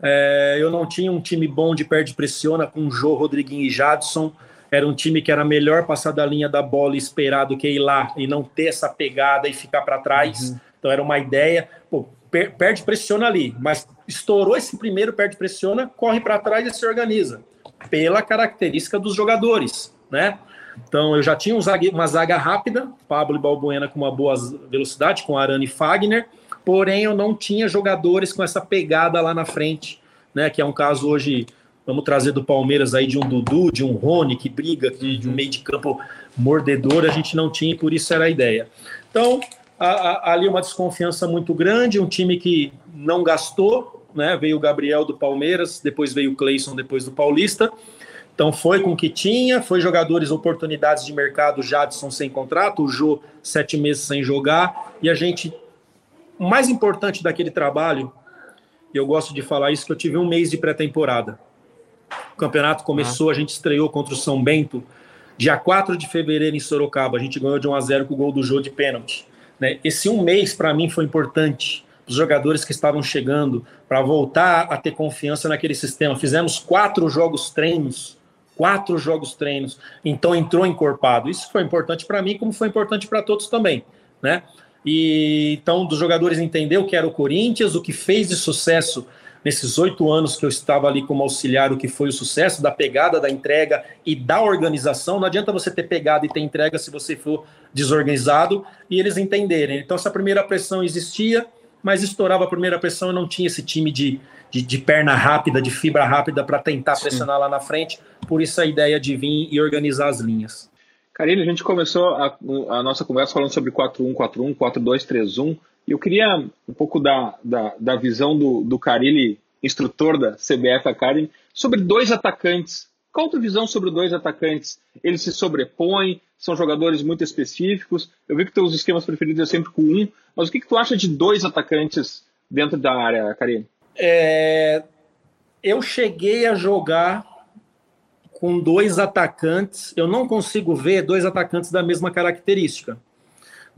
É, eu não tinha um time bom de perde pressiona com Jô, Rodriguinho e Jadson. Era um time que era melhor passar da linha da bola e esperar do que ir lá e não ter essa pegada e ficar para trás. Uhum. Então era uma ideia. Pô, per perde pressiona ali, mas estourou esse primeiro, perde pressiona, corre para trás e se organiza, pela característica dos jogadores, né? Então eu já tinha um zague, uma zaga rápida, Pablo e Balbuena com uma boa velocidade, com Arana e Fagner, porém eu não tinha jogadores com essa pegada lá na frente, né? Que é um caso hoje, vamos trazer do Palmeiras aí de um Dudu, de um Rony que briga, de um meio de campo mordedor, a gente não tinha, e por isso era a ideia. Então, ali uma desconfiança muito grande, um time que não gastou, né? Veio o Gabriel do Palmeiras, depois veio o Cleison, depois do Paulista. Então foi com o que tinha, foi jogadores, oportunidades de mercado, Jadson sem contrato, o Jô sete meses sem jogar, e a gente, o mais importante daquele trabalho, e eu gosto de falar isso, que eu tive um mês de pré-temporada. O campeonato começou, ah. a gente estreou contra o São Bento, dia 4 de fevereiro em Sorocaba, a gente ganhou de 1 a 0 com o gol do Jô de pênalti. Né? Esse um mês, para mim, foi importante, os jogadores que estavam chegando, para voltar a ter confiança naquele sistema. Fizemos quatro jogos treinos, quatro jogos treinos, então entrou encorpado. Isso foi importante para mim, como foi importante para todos também, né? E então dos jogadores entender o que era o Corinthians, o que fez de sucesso nesses oito anos que eu estava ali como auxiliar, o que foi o sucesso da pegada, da entrega e da organização. Não adianta você ter pegada e ter entrega se você for desorganizado e eles entenderem. Então essa primeira pressão existia, mas estourava a primeira pressão e não tinha esse time de, de, de perna rápida, de fibra rápida para tentar Sim. pressionar lá na frente. Por isso a ideia de vir e organizar as linhas. Karine, a gente começou a, a nossa conversa falando sobre 4-1-4-1, 4-2-3-1, e eu queria um pouco da, da, da visão do, do Carilli, instrutor da CBF Academy, sobre dois atacantes. Qual a tua visão sobre dois atacantes? Eles se sobrepõem, são jogadores muito específicos. Eu vi que teus esquemas preferidos é sempre com um, mas o que, que tu acha de dois atacantes dentro da área, Karine? É, eu cheguei a jogar com dois atacantes. Eu não consigo ver dois atacantes da mesma característica.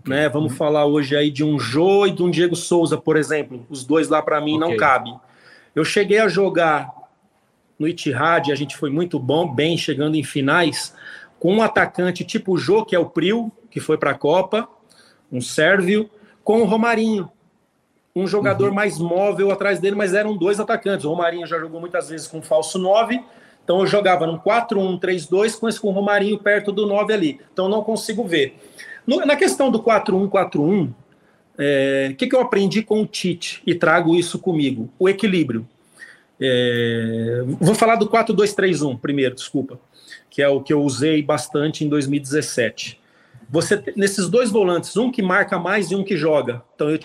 Né? Vamos uhum. falar hoje aí de um Jô e de um Diego Souza, por exemplo. Os dois lá para mim okay. não cabem. Eu cheguei a jogar no Itihad, a gente foi muito bom, bem chegando em finais, com um atacante tipo o Jô, que é o Prio, que foi para a Copa, um sérvio, com o Romarinho, um jogador uhum. mais móvel atrás dele, mas eram dois atacantes. O Romarinho já jogou muitas vezes com falso 9, então eu jogava num 4-1-3-2 com esse com o Romarinho perto do 9 ali. Então não consigo ver. No, na questão do 4-1-4-1, o é, que, que eu aprendi com o Tite e trago isso comigo? O equilíbrio. É, vou falar do 4-2-3-1 primeiro, desculpa, que é o que eu usei bastante em 2017. Você nesses dois volantes, um que marca mais e um que joga. Então eu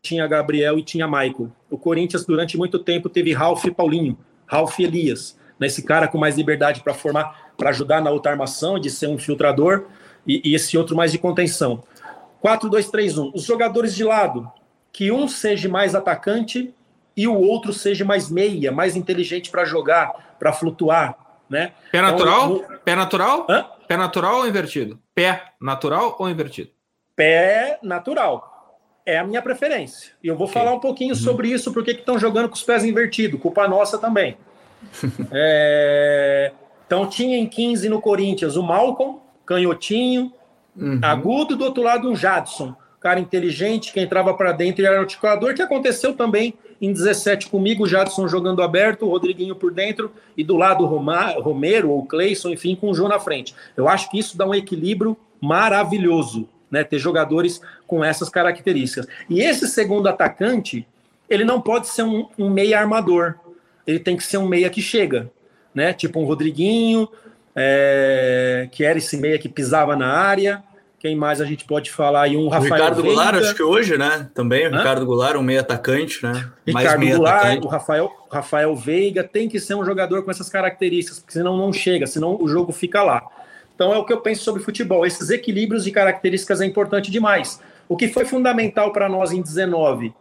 tinha Gabriel e tinha Michael. O Corinthians, durante muito tempo, teve Ralf e Paulinho, Ralf e Elias. Né? cara com mais liberdade para formar, para ajudar na outra armação, de ser um filtrador, e, e esse outro mais de contenção. 4-2-3-1. Os jogadores de lado, que um seja mais atacante e o outro seja mais meia, mais inteligente para jogar, para flutuar. Né? Pé natural? Então, no... Pé natural? Hã? Pé natural ou invertido? Pé natural ou invertido? Pé natural é a minha preferência. E eu vou okay. falar um pouquinho uhum. sobre isso, porque estão jogando com os pés invertidos, culpa nossa também. é... Então tinha em 15 no Corinthians o Malcolm, canhotinho, uhum. agudo, do outro lado um Jadson, cara inteligente, que entrava para dentro e era articulador, que aconteceu também em 17 comigo, o Jadson jogando aberto, o Rodriguinho por dentro, e do lado o Romero ou Cleison, enfim, com o João na frente. Eu acho que isso dá um equilíbrio maravilhoso né? Ter jogadores com essas características. E esse segundo atacante, ele não pode ser um, um meia armador. Ele tem que ser um meia que chega, né? Tipo um Rodriguinho, é, que era esse meia que pisava na área. Quem mais a gente pode falar aí? Um Rafael. O Ricardo Veiga. Goulart, acho que hoje, né? Também, o Hã? Ricardo Goulart, um meio atacante, né? Ricardo Goulart, atacante. o Rafael, Rafael Veiga tem que ser um jogador com essas características, porque senão não chega, senão o jogo fica lá. Então é o que eu penso sobre futebol. Esses equilíbrios de características é importante demais. O que foi fundamental para nós em 19,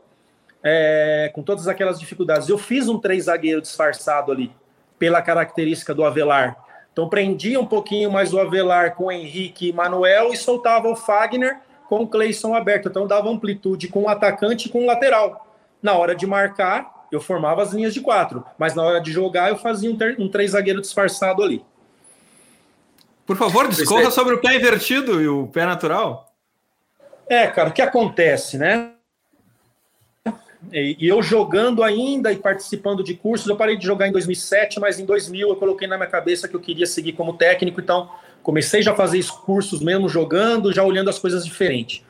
é, com todas aquelas dificuldades, eu fiz um três zagueiro disfarçado ali, pela característica do Avelar. Então prendia um pouquinho mais o Avelar com o Henrique e Manuel e soltava o Fagner com o Cleison aberto. Então dava amplitude com o atacante e com o lateral. Na hora de marcar, eu formava as linhas de quatro, mas na hora de jogar eu fazia um, um três zagueiro disfarçado ali. Por favor, discorra sobre o pé invertido e o pé natural. É, cara, o que acontece, né? E, eu jogando ainda e participando de cursos, eu parei de jogar em 2007, mas em 2000 eu coloquei na minha cabeça que eu queria seguir como técnico, então comecei já a fazer cursos mesmo jogando, já olhando as coisas diferentes.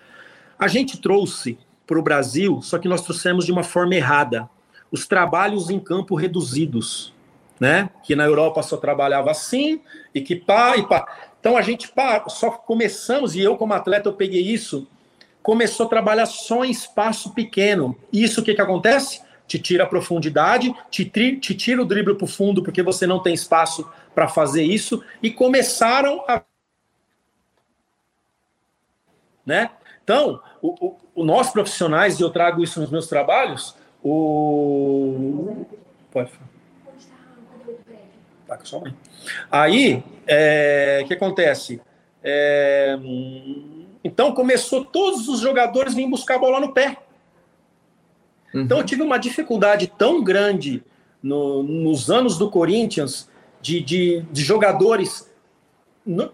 A gente trouxe para o Brasil, só que nós trouxemos de uma forma errada, os trabalhos em campo reduzidos, né? Que na Europa só trabalhava assim e que pá e pá. Então a gente pá, só começamos e eu como atleta eu peguei isso começou a trabalhar só em espaço pequeno. Isso o que, que acontece? Te tira a profundidade, te, te tira o drible para o fundo porque você não tem espaço para fazer isso, e começaram a. Né? Então, o, o, nós profissionais, e eu trago isso nos meus trabalhos, o. Pode falar. Tá com sua mãe. Aí, é, o que acontece? É, então começou todos os jogadores virem buscar a bola no pé. Uhum. Então eu tive uma dificuldade tão grande no, nos anos do Corinthians de, de, de jogadores no,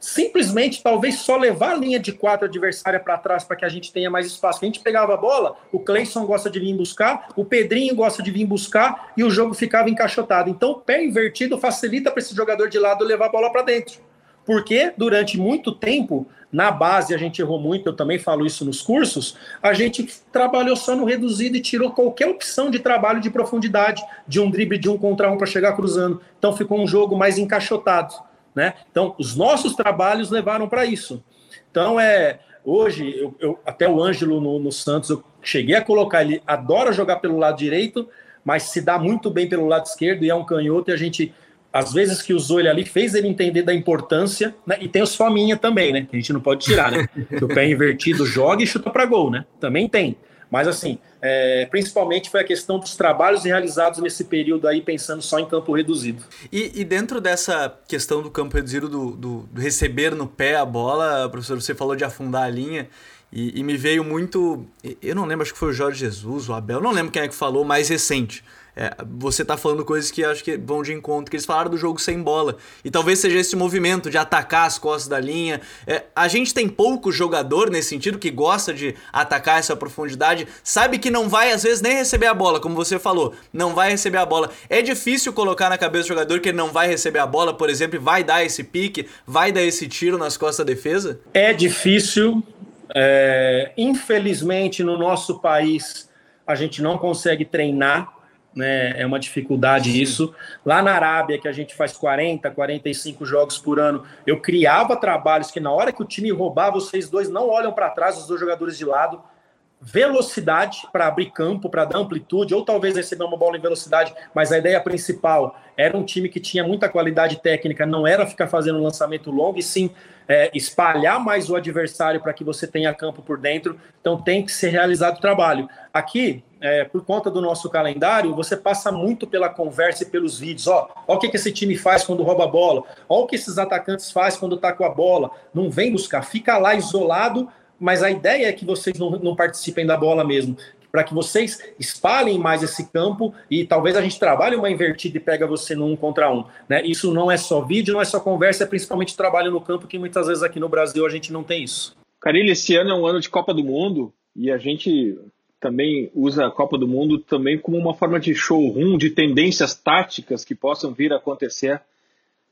simplesmente talvez só levar a linha de quatro adversária para trás para que a gente tenha mais espaço. A gente pegava a bola, o Cleison gosta de vir buscar, o Pedrinho gosta de vir buscar e o jogo ficava encaixotado. Então o pé invertido facilita para esse jogador de lado levar a bola para dentro. Porque durante muito tempo, na base a gente errou muito, eu também falo isso nos cursos, a gente trabalhou só no reduzido e tirou qualquer opção de trabalho de profundidade, de um drible de um contra um para chegar cruzando. Então ficou um jogo mais encaixotado. Né? Então, os nossos trabalhos levaram para isso. Então, é hoje, eu, eu até o Ângelo no, no Santos, eu cheguei a colocar, ele adora jogar pelo lado direito, mas se dá muito bem pelo lado esquerdo e é um canhoto, e a gente às vezes que usou ele ali, fez ele entender da importância, né? E tem os fominha também, né? Que a gente não pode tirar, né? que o pé invertido joga e chuta para gol, né? Também tem. Mas assim, é, principalmente foi a questão dos trabalhos realizados nesse período aí, pensando só em campo reduzido. E, e dentro dessa questão do campo reduzido, do, do, do, receber no pé a bola, professor, você falou de afundar a linha. E, e me veio muito. Eu não lembro, acho que foi o Jorge Jesus, o Abel, não lembro quem é que falou, mais recente é, você tá falando coisas que acho que vão de encontro, que eles falaram do jogo sem bola. E talvez seja esse movimento de atacar as costas da linha. É, a gente tem pouco jogador nesse sentido que gosta de atacar essa profundidade, sabe que não vai às vezes nem receber a bola, como você falou, não vai receber a bola. É difícil colocar na cabeça do jogador que ele não vai receber a bola, por exemplo, vai dar esse pique, vai dar esse tiro nas costas da defesa? É difícil. É, infelizmente, no nosso país, a gente não consegue treinar né? É uma dificuldade Sim. isso. Lá na Arábia, que a gente faz 40, 45 jogos por ano, eu criava trabalhos que na hora que o time roubava, vocês dois não olham para trás, os dois jogadores de lado, velocidade para abrir campo, para dar amplitude, ou talvez receber uma bola em velocidade, mas a ideia principal era um time que tinha muita qualidade técnica, não era ficar fazendo um lançamento longo, e sim é, espalhar mais o adversário para que você tenha campo por dentro. Então tem que ser realizado o trabalho. Aqui, é, por conta do nosso calendário, você passa muito pela conversa e pelos vídeos. Ó, ó o que, que esse time faz quando rouba a bola, ó o que esses atacantes fazem quando tá com a bola. Não vem buscar, fica lá isolado mas a ideia é que vocês não, não participem da bola mesmo, para que vocês espalhem mais esse campo e talvez a gente trabalhe uma invertida e pega você no um contra um. Né? Isso não é só vídeo, não é só conversa, é principalmente trabalho no campo, que muitas vezes aqui no Brasil a gente não tem isso. Carilho, esse ano é um ano de Copa do Mundo e a gente também usa a Copa do Mundo também como uma forma de showroom, de tendências táticas que possam vir a acontecer.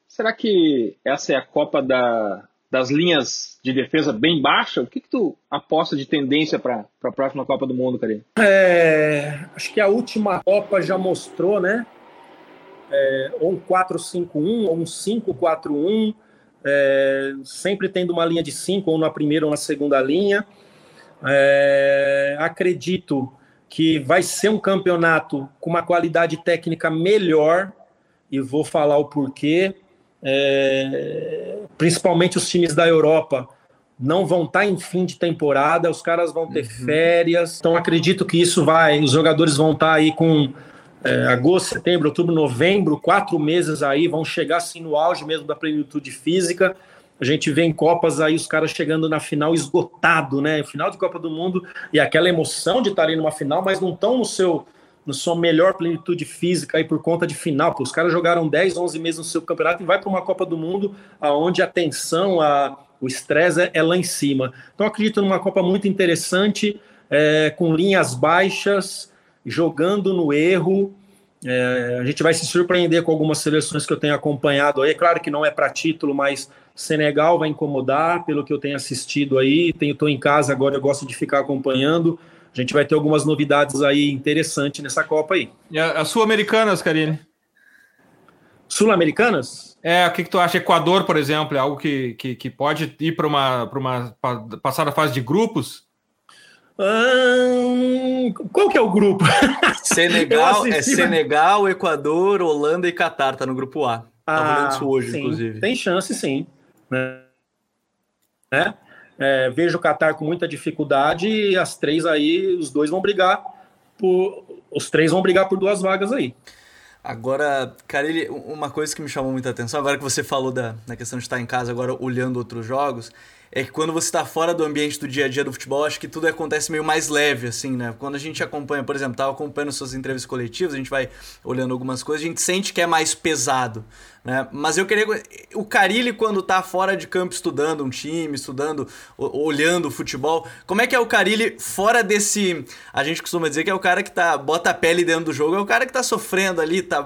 Será que essa é a Copa da, das linhas de defesa bem baixa, o que, que tu aposta de tendência para a próxima Copa do Mundo, Karine? É, acho que a última Copa já mostrou, né? É, ou um 4-5-1 ou um 5-4-1, é, sempre tendo uma linha de 5, ou na primeira ou na segunda linha. É, acredito que vai ser um campeonato com uma qualidade técnica melhor, e vou falar o porquê. É, principalmente os times da Europa não vão estar tá em fim de temporada, os caras vão ter uhum. férias. Então acredito que isso vai, os jogadores vão estar tá aí com é, agosto, setembro, outubro, novembro, quatro meses aí, vão chegar assim no auge mesmo da plenitude física. A gente vê em Copas aí os caras chegando na final esgotado, né? Final de Copa do Mundo e aquela emoção de estar ali numa final, mas não estão no seu na sua melhor plenitude física aí por conta de final. Pô, os caras jogaram 10, 11 meses no seu campeonato e vai para uma Copa do Mundo aonde a tensão, a, o estresse é, é, lá em cima. Então acredito numa Copa muito interessante. é, com linhas baixas, jogando no erro. É, a gente vai se surpreender com algumas seleções que eu tenho acompanhado aí. É claro que não é para título, mas Senegal vai incomodar, pelo que eu tenho assistido aí. Estou em casa agora, eu gosto de ficar acompanhando. A gente vai ter algumas novidades aí interessantes nessa Copa aí. E as Sul-Americanas, Karine? Sul-Americanas? É, o que, que tu acha? Equador, por exemplo, é algo que, que, que pode ir para uma, uma passada fase de grupos? Hum, qual que é o grupo? Senegal, é Senegal, Equador, Holanda e Catar, tá no grupo A. Tá ah, isso hoje, sim, inclusive. Tem chance, sim. Né? É, é, vejo o Catar com muita dificuldade e as três aí, os dois vão brigar por. Os três vão brigar por duas vagas aí. Agora, cara, ele, uma coisa que me chamou muita atenção, agora que você falou da, da questão de estar em casa, agora olhando outros jogos, é que quando você está fora do ambiente do dia a dia do futebol, acho que tudo acontece meio mais leve, assim, né? Quando a gente acompanha, por exemplo, estava acompanhando suas entrevistas coletivas, a gente vai olhando algumas coisas, a gente sente que é mais pesado. Né? Mas eu queria. O Carilli, quando tá fora de campo estudando um time, estudando, olhando o futebol, como é que é o Carilli fora desse. A gente costuma dizer que é o cara que tá. bota a pele dentro do jogo, é o cara que tá sofrendo ali. Tá,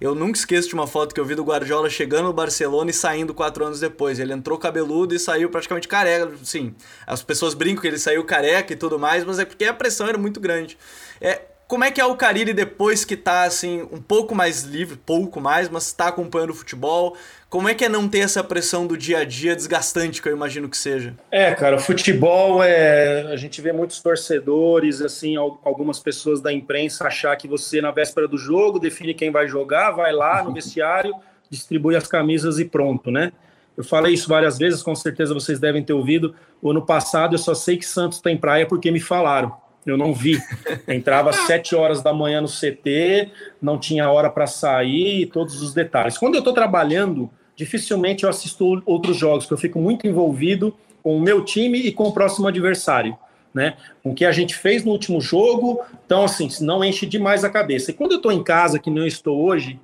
eu nunca esqueço de uma foto que eu vi do Guardiola chegando no Barcelona e saindo quatro anos depois. Ele entrou cabeludo e saiu praticamente careca. Sim, as pessoas brincam que ele saiu careca e tudo mais, mas é porque a pressão era muito grande. É, como é que é o Carille depois que tá, assim, um pouco mais livre, pouco mais, mas está acompanhando o futebol? Como é que é não ter essa pressão do dia a dia desgastante, que eu imagino que seja? É, cara, o futebol é. A gente vê muitos torcedores, assim, algumas pessoas da imprensa achar que você, na véspera do jogo, define quem vai jogar, vai lá no vestiário, distribui as camisas e pronto, né? Eu falei isso várias vezes, com certeza vocês devem ter ouvido. O ano passado eu só sei que Santos tem praia porque me falaram eu não vi. Entrava às 7 horas da manhã no CT, não tinha hora para sair, todos os detalhes. Quando eu estou trabalhando, dificilmente eu assisto outros jogos, porque eu fico muito envolvido com o meu time e com o próximo adversário. Né? Com o que a gente fez no último jogo, então assim, não enche demais a cabeça. E quando eu estou em casa, que não estou hoje,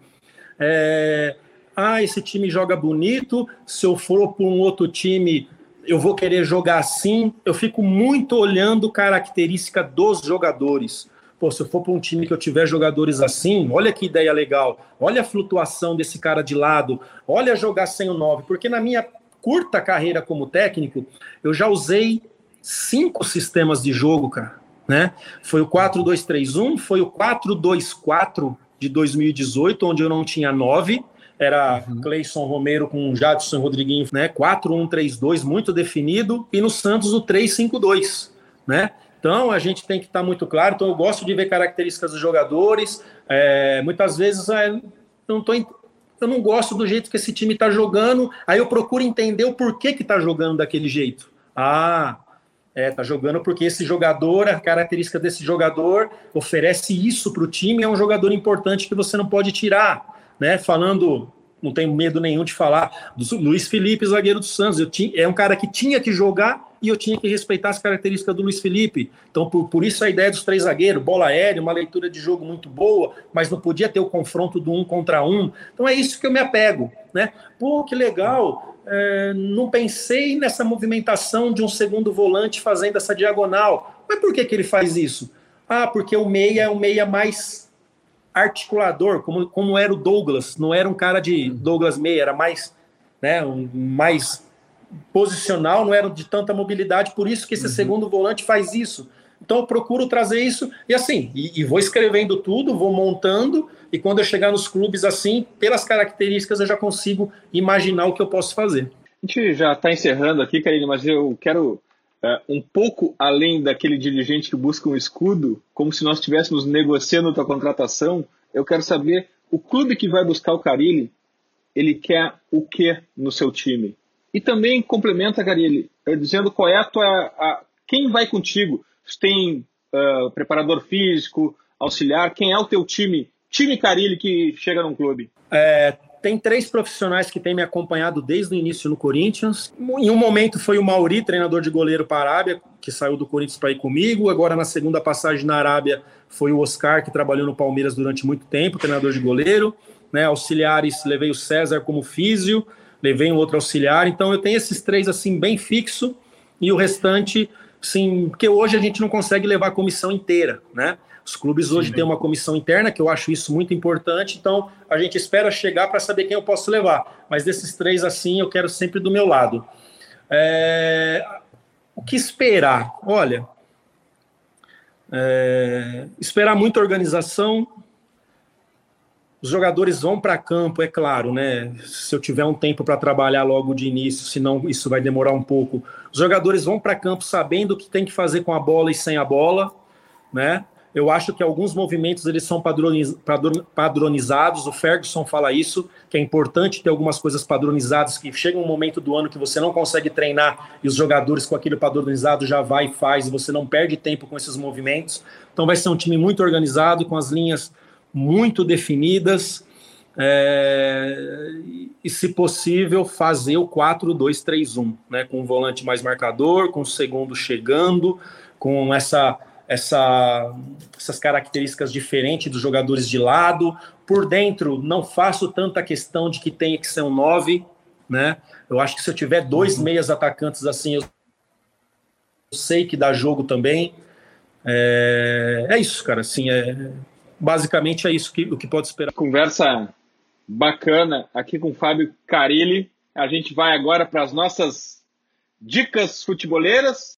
é... ah, esse time joga bonito, se eu for para um outro time, eu vou querer jogar assim. Eu fico muito olhando característica dos jogadores. Pô, se eu for para um time que eu tiver jogadores assim, olha que ideia legal. Olha a flutuação desse cara de lado. Olha jogar sem o 9. Porque na minha curta carreira como técnico, eu já usei cinco sistemas de jogo, cara. Né? Foi o 4-2-3-1, foi o 4-2-4 de 2018, onde eu não tinha 9 era uhum. Cleison Romero com Jadson Rodriguinho, né? 4-1-3-2, muito definido, e no Santos o 3-5-2, né? Então a gente tem que estar tá muito claro. Então eu gosto de ver características dos jogadores. É, muitas vezes é, não tô, eu não gosto do jeito que esse time está jogando. Aí eu procuro entender o porquê que está jogando daquele jeito. Ah, é, tá jogando porque esse jogador, a característica desse jogador oferece isso para o time. É um jogador importante que você não pode tirar né? Falando, não tenho medo nenhum de falar, do Luiz Felipe, zagueiro do Santos. Eu tinha, é um cara que tinha que jogar e eu tinha que respeitar as características do Luiz Felipe. Então, por, por isso a ideia dos três zagueiros, bola aérea, uma leitura de jogo muito boa, mas não podia ter o confronto do um contra um. Então é isso que eu me apego, né? Pô, que legal. É, não pensei nessa movimentação de um segundo volante fazendo essa diagonal. Mas por que, que ele faz isso? Ah, porque o meia é o meia mais articulador, como, como era o Douglas, não era um cara de Douglas Meia, era mais, né, um, mais posicional, não era de tanta mobilidade, por isso que esse uhum. segundo volante faz isso. Então eu procuro trazer isso e assim, e, e, vou escrevendo tudo, vou montando, e quando eu chegar nos clubes assim, pelas características eu já consigo imaginar o que eu posso fazer. A gente já está encerrando aqui, Karine, mas eu quero uh, um pouco além daquele dirigente que busca um escudo, como se nós estivéssemos negociando a contratação, eu quero saber o clube que vai buscar o Carilli, ele quer o que no seu time? E também complementa, Carilli, eh, dizendo qual é a tua. A, quem vai contigo? Você tem uh, preparador físico, auxiliar, quem é o teu time? Time Carilli que chega num clube? É, tem três profissionais que têm me acompanhado desde o início no Corinthians. Em um momento foi o Mauri, treinador de goleiro para a Arábia, que saiu do Corinthians para ir comigo. Agora, na segunda passagem na Arábia, foi o Oscar, que trabalhou no Palmeiras durante muito tempo, treinador de goleiro. Né? Auxiliares, levei o César como físio, levei um outro auxiliar. Então, eu tenho esses três assim bem fixo e o restante sim, porque hoje a gente não consegue levar a comissão inteira, né? Os clubes hoje têm uma comissão interna, que eu acho isso muito importante, então a gente espera chegar para saber quem eu posso levar. Mas desses três, assim, eu quero sempre do meu lado. É... O que esperar? Olha, é... esperar muita organização. Os jogadores vão para campo, é claro, né? Se eu tiver um tempo para trabalhar logo de início, senão isso vai demorar um pouco. Os jogadores vão para campo sabendo o que tem que fazer com a bola e sem a bola, né? Eu acho que alguns movimentos eles são padronizados. O Ferguson fala isso, que é importante ter algumas coisas padronizadas, que chega um momento do ano que você não consegue treinar e os jogadores com aquele padronizado já vai e faz, e você não perde tempo com esses movimentos. Então vai ser um time muito organizado, com as linhas muito definidas. É, e, se possível, fazer o 4-2-3-1, né, com o volante mais marcador, com o segundo chegando, com essa essa, essas características diferentes dos jogadores de lado. Por dentro, não faço tanta questão de que tenha que ser um 9, né? Eu acho que se eu tiver dois uhum. meias atacantes assim, eu sei que dá jogo também. É, é isso, cara. Assim, é, basicamente é isso que, o que pode esperar. Conversa bacana aqui com o Fábio Carilli. A gente vai agora para as nossas dicas futeboleiras.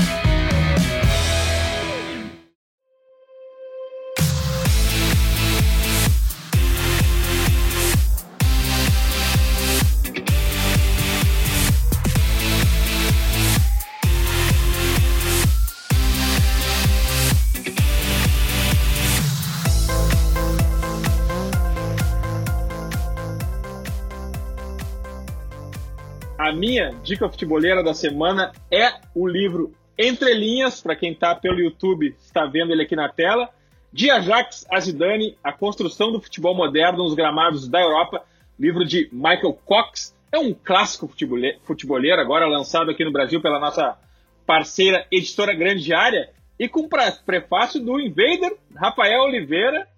Minha dica futeboleira da semana é o livro Entre Linhas, para quem está pelo YouTube, está vendo ele aqui na tela, de Ajax Azidane, A Construção do Futebol Moderno nos Gramados da Europa, livro de Michael Cox. É um clássico futeboleiro, agora lançado aqui no Brasil pela nossa parceira editora Grande Diária, e com prefácio do Invader, Rafael Oliveira,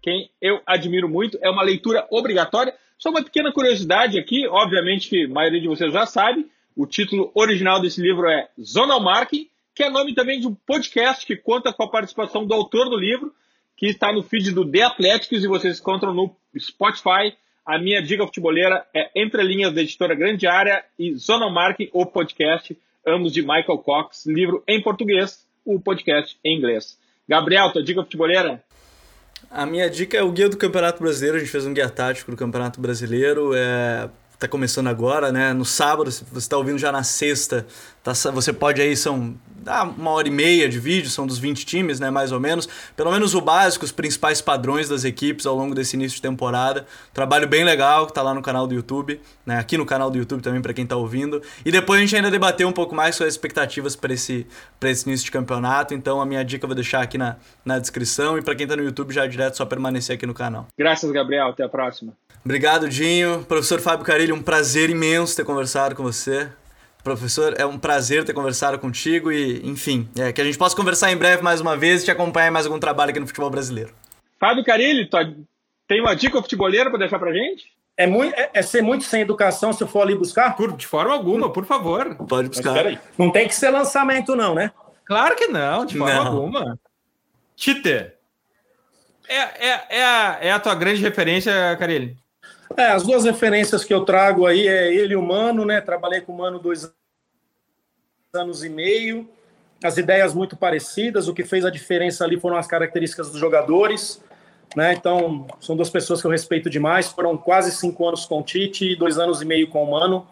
quem eu admiro muito. É uma leitura obrigatória. Só uma pequena curiosidade aqui, obviamente que a maioria de vocês já sabe, o título original desse livro é Zonal Marking, que é nome também de um podcast que conta com a participação do autor do livro, que está no feed do The Atléticos e vocês encontram no Spotify. A minha dica futebolera é Entre Linhas da editora Grande Área e Zonal Marking, o podcast, ambos de Michael Cox, livro em português, o podcast em inglês. Gabriel, tua dica futebolera? A minha dica é o guia do Campeonato Brasileiro. A gente fez um guia tático do Campeonato Brasileiro. É, tá começando agora, né? No sábado, você está ouvindo já na sexta, tá, você pode aí, são dá uma hora e meia de vídeo, são dos 20 times, né, mais ou menos. Pelo menos o básico, os principais padrões das equipes ao longo desse início de temporada. Trabalho bem legal que tá lá no canal do YouTube, né, aqui no canal do YouTube também para quem tá ouvindo. E depois a gente ainda debateu um pouco mais sobre as expectativas para esse, esse início de campeonato. Então a minha dica eu vou deixar aqui na, na descrição e para quem tá no YouTube já é direto só permanecer aqui no canal. Graças, Gabriel. Até a próxima. Obrigado, Dinho. Professor Fábio Carilho, um prazer imenso ter conversado com você. Professor, é um prazer ter conversado contigo e, enfim, é, que a gente possa conversar em breve mais uma vez e te acompanhar em mais algum trabalho aqui no futebol brasileiro. Fábio Carilli, tem uma dica futeboleira para deixar para gente? É, muito, é, é, ser muito sem educação se eu for ali buscar? Por, de forma alguma, por favor. Pode buscar. Não tem que ser lançamento, não, né? Claro que não, de forma não. alguma. Tite, é, é, é, a, é a tua grande referência, Carilli? É, as duas referências que eu trago aí é ele e o Mano, né? Trabalhei com o Mano dois anos e meio, as ideias muito parecidas, o que fez a diferença ali foram as características dos jogadores, né? Então, são duas pessoas que eu respeito demais, foram quase cinco anos com o Tite e dois anos e meio com o Mano,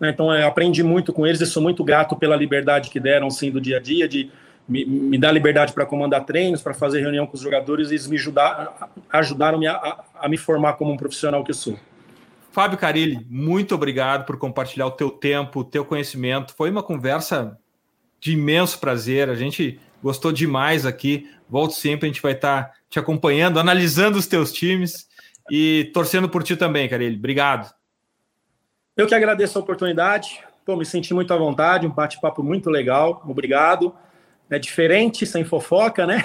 né? Então, aprendi muito com eles e sou muito grato pela liberdade que deram, sim, do dia a dia, de me, me dar liberdade para comandar treinos, para fazer reunião com os jogadores, e eles me ajudar, ajudaram -me a, a, a me formar como um profissional que eu sou. Fábio Carilli, muito obrigado por compartilhar o teu tempo, o teu conhecimento. Foi uma conversa de imenso prazer. A gente gostou demais aqui. Volto sempre, a gente vai estar te acompanhando, analisando os teus times e torcendo por ti também, Carilli. Obrigado. Eu que agradeço a oportunidade. Pô, me senti muito à vontade, um bate-papo muito legal. Obrigado é diferente, sem fofoca, né?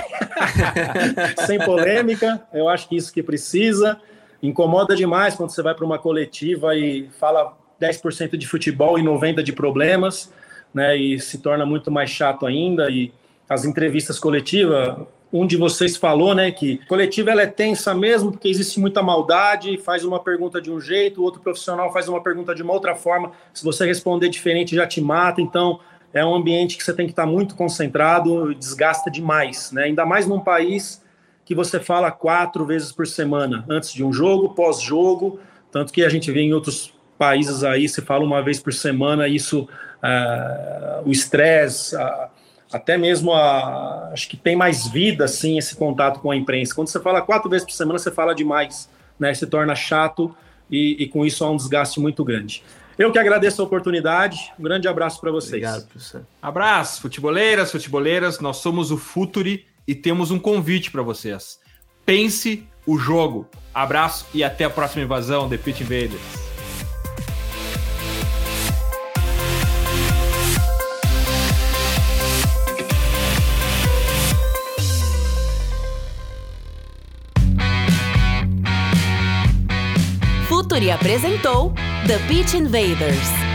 sem polêmica. Eu acho que isso que precisa. Incomoda demais quando você vai para uma coletiva e fala 10% de futebol e 90% de problemas, né? E se torna muito mais chato ainda. E as entrevistas coletivas, um de vocês falou, né, que coletiva ela é tensa mesmo, porque existe muita maldade, faz uma pergunta de um jeito, o outro profissional faz uma pergunta de uma outra forma, se você responder diferente já te mata, então é um ambiente que você tem que estar muito concentrado, desgasta demais, né? Ainda mais num país que você fala quatro vezes por semana, antes de um jogo, pós-jogo, tanto que a gente vê em outros países aí, se fala uma vez por semana, isso, uh, o estresse, uh, até mesmo a, acho que tem mais vida, assim, esse contato com a imprensa. Quando você fala quatro vezes por semana, você fala demais, né? Se torna chato e, e com isso há um desgaste muito grande. Eu que agradeço a oportunidade. Um grande abraço para vocês. Obrigado, professor. Abraço, futeboleiras, futeboleiras. Nós somos o Futuri e temos um convite para vocês. Pense o jogo. Abraço e até a próxima invasão The Pit Invaders. Futuri apresentou The Beach Invaders.